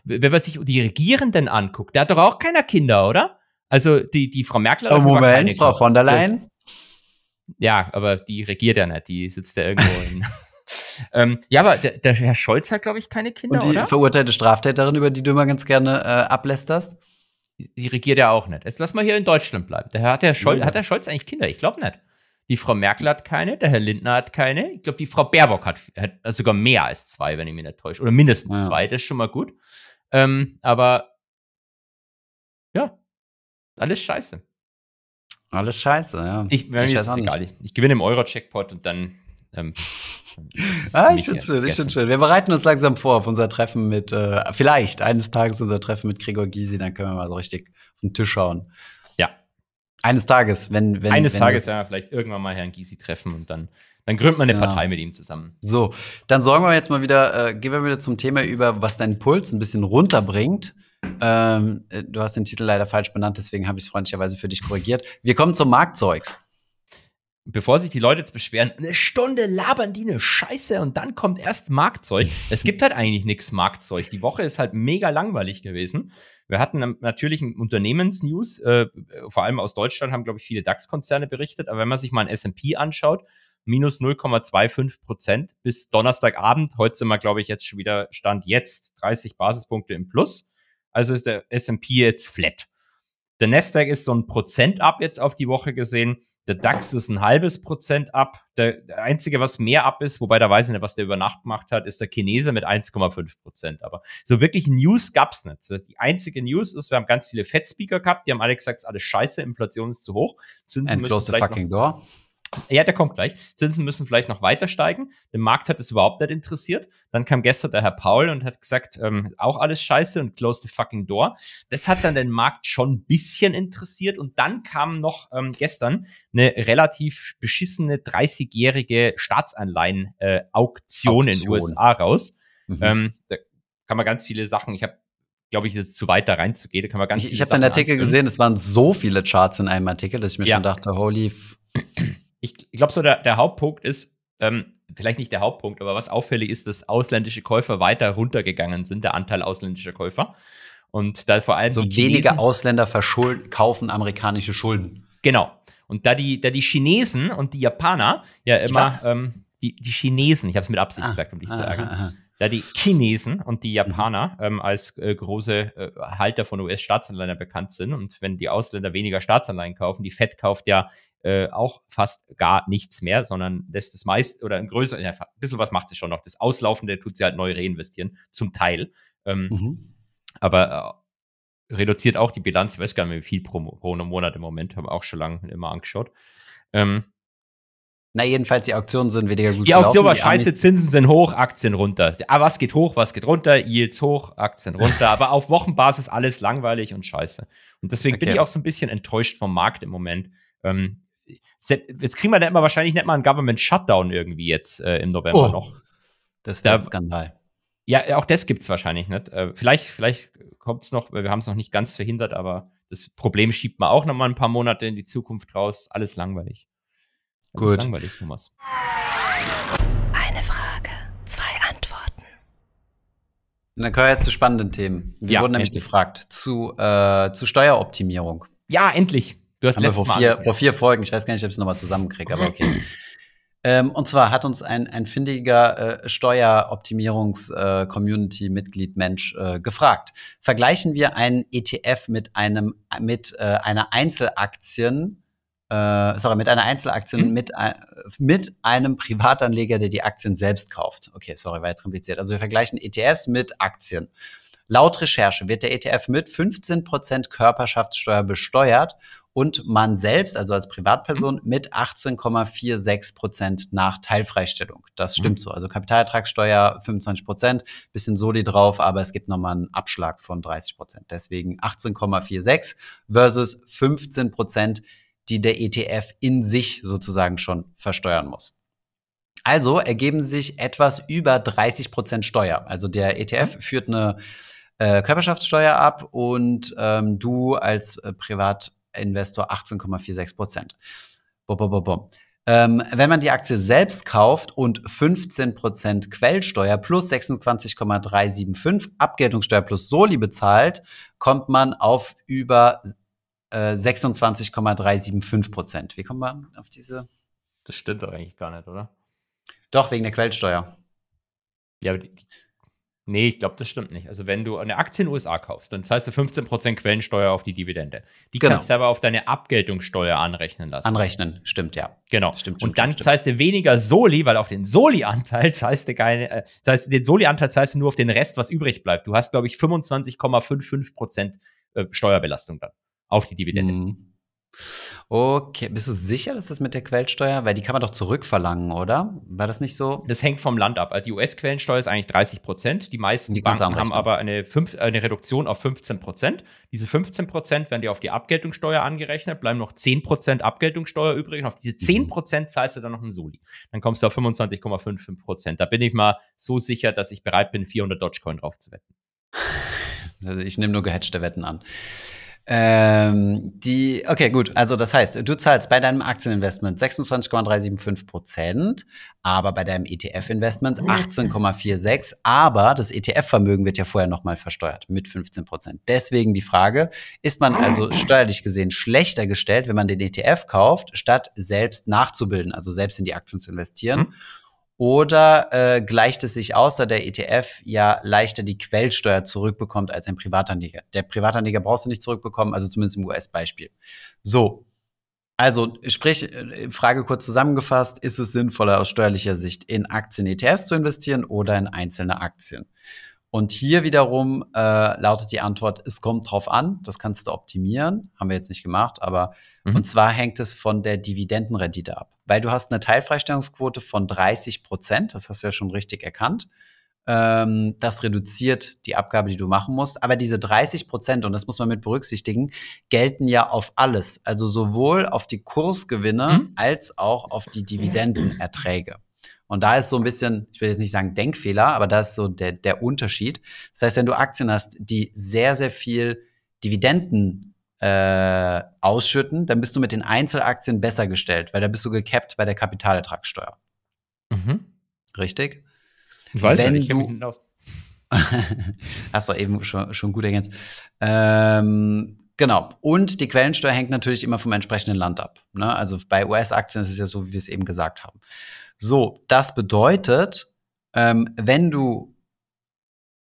wenn man sich die Regierenden anguckt, da hat doch auch keiner Kinder, oder? Also die, die Frau Merkel hat oh, Moment, Frau von der Leyen? Ja, aber die regiert ja nicht, die sitzt ja irgendwo in. <laughs> Ähm, ja, aber der, der, Herr Scholz hat, glaube ich, keine Kinder, Und die oder? verurteilte Straftäterin, über die du immer ganz gerne äh, ablästerst? Die regiert ja auch nicht. Jetzt lass mal hier in Deutschland bleiben. Der, hat, der Scholz, ja. hat der Scholz eigentlich Kinder? Ich glaube nicht. Die Frau Merkel hat keine, der Herr Lindner hat keine. Ich glaube, die Frau Baerbock hat, hat sogar mehr als zwei, wenn ich mich nicht täusche. Oder mindestens ja. zwei, das ist schon mal gut. Ähm, aber ja, alles scheiße. Alles scheiße, ja. Ich, ich, ich, gewinne im Euro-Checkpot und dann ähm, ah, ich finde schön, ich finde schön. Wir bereiten uns langsam vor auf unser Treffen mit, äh, vielleicht eines Tages unser Treffen mit Gregor Gysi, dann können wir mal so richtig auf den Tisch schauen. Ja. Eines Tages, wenn, wenn. Eines wenn Tages, ja, vielleicht irgendwann mal Herrn Gysi treffen und dann, dann gründet man eine ja. Partei mit ihm zusammen. So, dann sorgen wir jetzt mal wieder, äh, gehen wir wieder zum Thema über, was deinen Puls ein bisschen runterbringt. Ähm, äh, du hast den Titel leider falsch benannt, deswegen habe ich es freundlicherweise für dich korrigiert. Wir kommen zum Marktzeugs bevor sich die Leute jetzt beschweren, eine Stunde labern die eine Scheiße und dann kommt erst Marktzeug. Es gibt halt eigentlich nichts Marktzeug. Die Woche ist halt mega langweilig gewesen. Wir hatten natürlich Unternehmensnews, äh, vor allem aus Deutschland haben, glaube ich, viele DAX-Konzerne berichtet. Aber wenn man sich mal ein S&P anschaut, minus 0,25 Prozent bis Donnerstagabend. Heute sind wir, glaube ich, jetzt schon wieder Stand jetzt 30 Basispunkte im Plus. Also ist der S&P jetzt flat. Der Nasdaq ist so ein Prozent ab jetzt auf die Woche gesehen. Der DAX ist ein halbes Prozent ab. Der, der, einzige, was mehr ab ist, wobei da weiß ich nicht, was der über Nacht gemacht hat, ist der Chinese mit 1,5 Prozent. Aber so wirklich News gab's nicht. Das heißt, die einzige News ist, wir haben ganz viele Fed-Speaker gehabt, die haben alle gesagt, es ist alles scheiße, Inflation ist zu hoch, Zinsen And müssen vielleicht fucking noch, door. Ja, der kommt gleich. Zinsen müssen vielleicht noch weiter steigen. Den Markt hat es überhaupt nicht interessiert. Dann kam gestern der Herr Paul und hat gesagt, ähm, auch alles scheiße und close the fucking door. Das hat dann den Markt schon ein bisschen interessiert. Und dann kam noch ähm, gestern eine relativ beschissene 30-jährige Staatsanleihen-Auktion äh, in den USA raus. Mhm. Ähm, da kann man ganz viele Sachen, ich habe glaube ich, ist jetzt zu weit da reinzugehen. Da kann man ganz ich ich habe den Artikel anführen. gesehen, es waren so viele Charts in einem Artikel, dass ich mir ja. schon dachte, holy ich, ich glaube, so der, der Hauptpunkt ist, ähm, vielleicht nicht der Hauptpunkt, aber was auffällig ist, dass ausländische Käufer weiter runtergegangen sind, der Anteil ausländischer Käufer. Und da vor allem. So wenige Ausländer kaufen amerikanische Schulden. Genau. Und da die, da die Chinesen und die Japaner ja immer, ähm, die, die Chinesen, ich habe es mit Absicht ah, gesagt, um dich zu ärgern, da die Chinesen und die Japaner ähm, als äh, große äh, Halter von US-Staatsanleihen bekannt sind und wenn die Ausländer weniger Staatsanleihen kaufen, die Fed kauft ja äh, auch fast gar nichts mehr, sondern lässt es meist oder ein größer, ja, ein bisschen was macht sie schon noch. Das Auslaufende tut sie halt neu reinvestieren, zum Teil. Ähm, mhm. Aber äh, reduziert auch die Bilanz, ich weiß gar nicht wie viel pro, pro Monat im Moment, haben wir auch schon lange immer angeschaut. Ähm, na, jedenfalls, die Auktionen sind weniger gut Die Auktion war scheiße, Zinsen sind hoch, Aktien runter. Aber was geht hoch, was geht runter? Yields hoch, Aktien runter. <laughs> Aber auf Wochenbasis alles langweilig und scheiße. Und deswegen okay. bin ich auch so ein bisschen enttäuscht vom Markt im Moment. Ähm, jetzt kriegen wir dann immer wahrscheinlich nicht mal einen Government Shutdown irgendwie jetzt äh, im November oh, noch. Das wäre ein Skandal. Ja, auch das gibt es wahrscheinlich nicht. Äh, vielleicht vielleicht kommt es noch, wir haben es noch nicht ganz verhindert, aber das Problem schiebt man auch noch mal ein paar Monate in die Zukunft raus. Alles langweilig. Alles Gut. langweilig, Thomas. Eine Frage, zwei Antworten. Und dann kommen wir jetzt zu spannenden Themen. Wir ja, wurden nämlich endlich. gefragt zu, äh, zu Steueroptimierung. Ja, endlich. Du hast letztes vor vier, Mal. vor vier Folgen, ich weiß gar nicht, ob ich es nochmal zusammenkriege, aber okay. <laughs> ähm, und zwar hat uns ein, ein findiger äh, Steueroptimierungs-Community-Mitglied äh, Mensch äh, gefragt. Vergleichen wir einen ETF mit einem mit äh, einer Einzelaktien äh, sorry, mit einer Einzelaktie mhm. mit, mit einem Privatanleger, der die Aktien selbst kauft. Okay, sorry, war jetzt kompliziert. Also wir vergleichen ETFs mit Aktien. Laut Recherche wird der ETF mit 15% Körperschaftssteuer besteuert und man selbst, also als Privatperson, mit 18,46% nach Teilfreistellung. Das stimmt mhm. so. Also Kapitalertragssteuer 25% bisschen Soli drauf, aber es gibt nochmal einen Abschlag von 30% Deswegen 18,46 versus 15 die der ETF in sich sozusagen schon versteuern muss. Also ergeben sich etwas über 30 Prozent Steuer. Also der ETF mhm. führt eine äh, Körperschaftssteuer ab und ähm, du als äh, Privatinvestor 18,46 Prozent. Bom, bom, bom. Ähm, wenn man die Aktie selbst kauft und 15% Quellsteuer plus 26,375 Abgeltungssteuer plus Soli bezahlt, kommt man auf über äh, 26,375% Wie kommt man auf diese? Das stimmt doch eigentlich gar nicht, oder? Doch, wegen der Quellsteuer. Ja, aber die, Nee, ich glaube, das stimmt nicht. Also, wenn du eine Aktie in den USA kaufst, dann zahlst du 15% Quellensteuer auf die Dividende. Die genau. kannst du aber auf deine Abgeltungssteuer anrechnen lassen. Anrechnen, stimmt, ja. Genau. Stimmt, stimmt, und dann stimmt, zahlst du weniger Soli, weil auf den Soli-Anteil zahlst du keine, äh, zahlst, den Soli-Anteil zahlst du nur auf den Rest, was übrig bleibt. Du hast, glaube ich, 25,55% äh, Steuerbelastung dann auf die Dividende. Mhm. Okay, bist du sicher, dass das mit der Quellensteuer, weil die kann man doch zurückverlangen, oder? War das nicht so? Das hängt vom Land ab. Also die US-Quellensteuer ist eigentlich 30 Prozent. Die meisten die Banken haben aber eine, fünf, eine Reduktion auf 15 Prozent. Diese 15 Prozent werden dir auf die Abgeltungssteuer angerechnet, bleiben noch 10 Prozent Abgeltungssteuer übrig. Und auf diese 10 mhm. Prozent zahlst du dann noch einen Soli. Dann kommst du auf 25,55 Prozent. Da bin ich mal so sicher, dass ich bereit bin, 400 Dogecoin drauf zu wetten. Also ich nehme nur gehatchte Wetten an. Ähm, die, okay, gut. Also das heißt, du zahlst bei deinem Aktieninvestment 26,375 Prozent, aber bei deinem ETF-Investment 18,46. Aber das ETF-Vermögen wird ja vorher nochmal versteuert mit 15 Prozent. Deswegen die Frage, ist man also steuerlich gesehen schlechter gestellt, wenn man den ETF kauft, statt selbst nachzubilden, also selbst in die Aktien zu investieren? Mhm. Oder äh, gleicht es sich aus, da der ETF ja leichter die Quellsteuer zurückbekommt als ein Privatanleger? Der Privatanleger brauchst du nicht zurückbekommen, also zumindest im US-Beispiel. So. Also, sprich, äh, Frage kurz zusammengefasst, ist es sinnvoller aus steuerlicher Sicht in Aktien-ETFs zu investieren oder in einzelne Aktien? Und hier wiederum äh, lautet die Antwort, es kommt drauf an, das kannst du optimieren, haben wir jetzt nicht gemacht, aber mhm. und zwar hängt es von der Dividendenrendite ab, weil du hast eine Teilfreistellungsquote von 30 Prozent, das hast du ja schon richtig erkannt. Ähm, das reduziert die Abgabe, die du machen musst, aber diese 30 Prozent, und das muss man mit berücksichtigen, gelten ja auf alles, also sowohl auf die Kursgewinne mhm. als auch auf die Dividendenerträge. Und da ist so ein bisschen, ich will jetzt nicht sagen Denkfehler, aber da ist so der, der Unterschied. Das heißt, wenn du Aktien hast, die sehr, sehr viel Dividenden äh, ausschütten, dann bist du mit den Einzelaktien besser gestellt, weil da bist du gecapped bei der Kapitalertragssteuer. Mhm. Richtig? Ich weiß wenn ja nicht, du, <laughs> Hast du eben schon, schon gut ergänzt. Ähm, genau. Und die Quellensteuer hängt natürlich immer vom entsprechenden Land ab. Ne? Also bei US-Aktien ist es ja so, wie wir es eben gesagt haben. So, das bedeutet, ähm, wenn du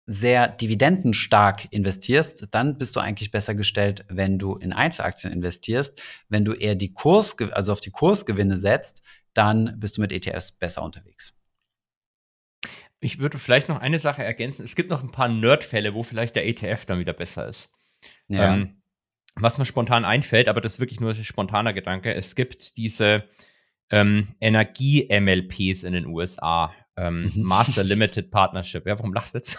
sehr dividendenstark investierst, dann bist du eigentlich besser gestellt, wenn du in Einzelaktien investierst. Wenn du eher die Kurs, also auf die Kursgewinne setzt, dann bist du mit ETFs besser unterwegs. Ich würde vielleicht noch eine Sache ergänzen. Es gibt noch ein paar Nerdfälle, wo vielleicht der ETF dann wieder besser ist. Ja. Ähm, was mir spontan einfällt, aber das ist wirklich nur ein spontaner Gedanke. Es gibt diese ähm, Energie-MLPs in den USA. Ähm, mhm. Master Limited Partnership. Ja, warum lachst du jetzt?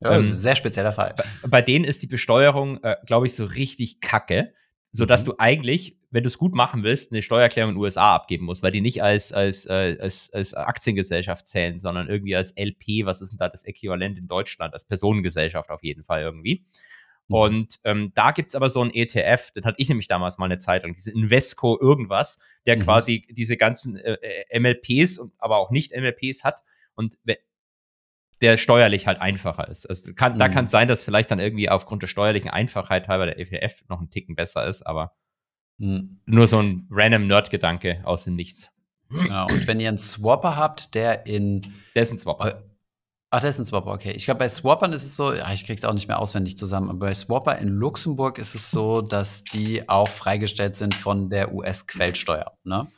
Ja, <laughs> das ist ein sehr spezieller Fall. Bei, bei denen ist die Besteuerung, äh, glaube ich, so richtig kacke, sodass mhm. du eigentlich, wenn du es gut machen willst, eine Steuererklärung in den USA abgeben musst, weil die nicht als, als, äh, als, als Aktiengesellschaft zählen, sondern irgendwie als LP, was ist denn da das Äquivalent in Deutschland, als Personengesellschaft auf jeden Fall irgendwie. Mhm. Und ähm, da gibt's aber so ein ETF, den hatte ich nämlich damals mal eine Zeit lang, diese Invesco irgendwas, der mhm. quasi diese ganzen äh, äh MLPs, und aber auch nicht MLPs hat und der steuerlich halt einfacher ist. Also kann, mhm. da kann es sein, dass vielleicht dann irgendwie aufgrund der steuerlichen Einfachheit teilweise der ETF noch einen Ticken besser ist, aber mhm. nur so ein random Nerd-Gedanke aus dem Nichts. Ja, und wenn ihr einen Swapper habt, der in. Der ist ein Swapper. Ach, das ist ein Swapper, okay. Ich glaube, bei Swappern ist es so, ja, ich krieg's auch nicht mehr auswendig zusammen, aber bei Swapper in Luxemburg ist es so, dass die auch freigestellt sind von der US-Quellsteuer, ne?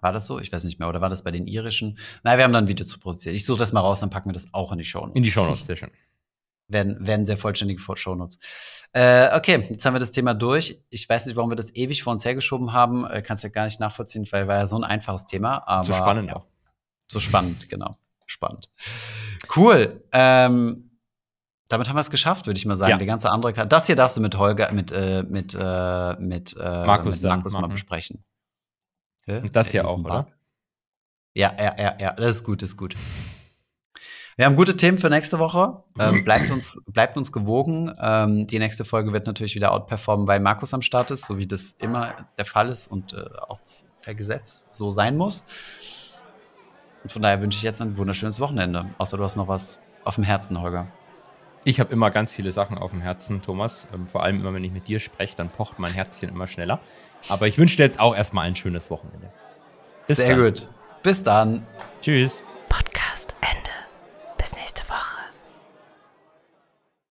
War das so? Ich weiß nicht mehr. Oder war das bei den irischen? Nein, wir haben dann ein Video zu produzieren. Ich suche das mal raus, dann packen wir das auch in die Shownotes. In die Shownotes, sehr schön. Werden, werden sehr vollständige Shownotes. Äh, okay, jetzt haben wir das Thema durch. Ich weiß nicht, warum wir das ewig vor uns hergeschoben haben. Äh, Kannst ja gar nicht nachvollziehen, weil war ja so ein einfaches Thema. Aber, so spannend ja. So spannend, genau spannend. Cool. Ähm, damit haben wir es geschafft, würde ich mal sagen. Ja. Die ganze andere Karte. Das hier darfst du mit Holger, mit, äh, mit, äh, mit, äh, Markus, mit Markus mal besprechen. Und das hier auch, oder? Ja, ja, ja, ja, das ist gut, das ist gut. Wir haben gute Themen für nächste Woche. Ähm, <laughs> bleibt, uns, bleibt uns gewogen. Ähm, die nächste Folge wird natürlich wieder outperformen, weil Markus am Start ist, so wie das immer der Fall ist und äh, auch vergesetzt so sein muss. Und von daher wünsche ich jetzt ein wunderschönes Wochenende. Außer du hast noch was auf dem Herzen, Holger. Ich habe immer ganz viele Sachen auf dem Herzen, Thomas. Ähm, vor allem immer, wenn ich mit dir spreche, dann pocht mein Herzchen immer schneller. Aber ich wünsche dir jetzt auch erstmal ein schönes Wochenende. Bis Sehr dann. gut. Bis dann. Tschüss.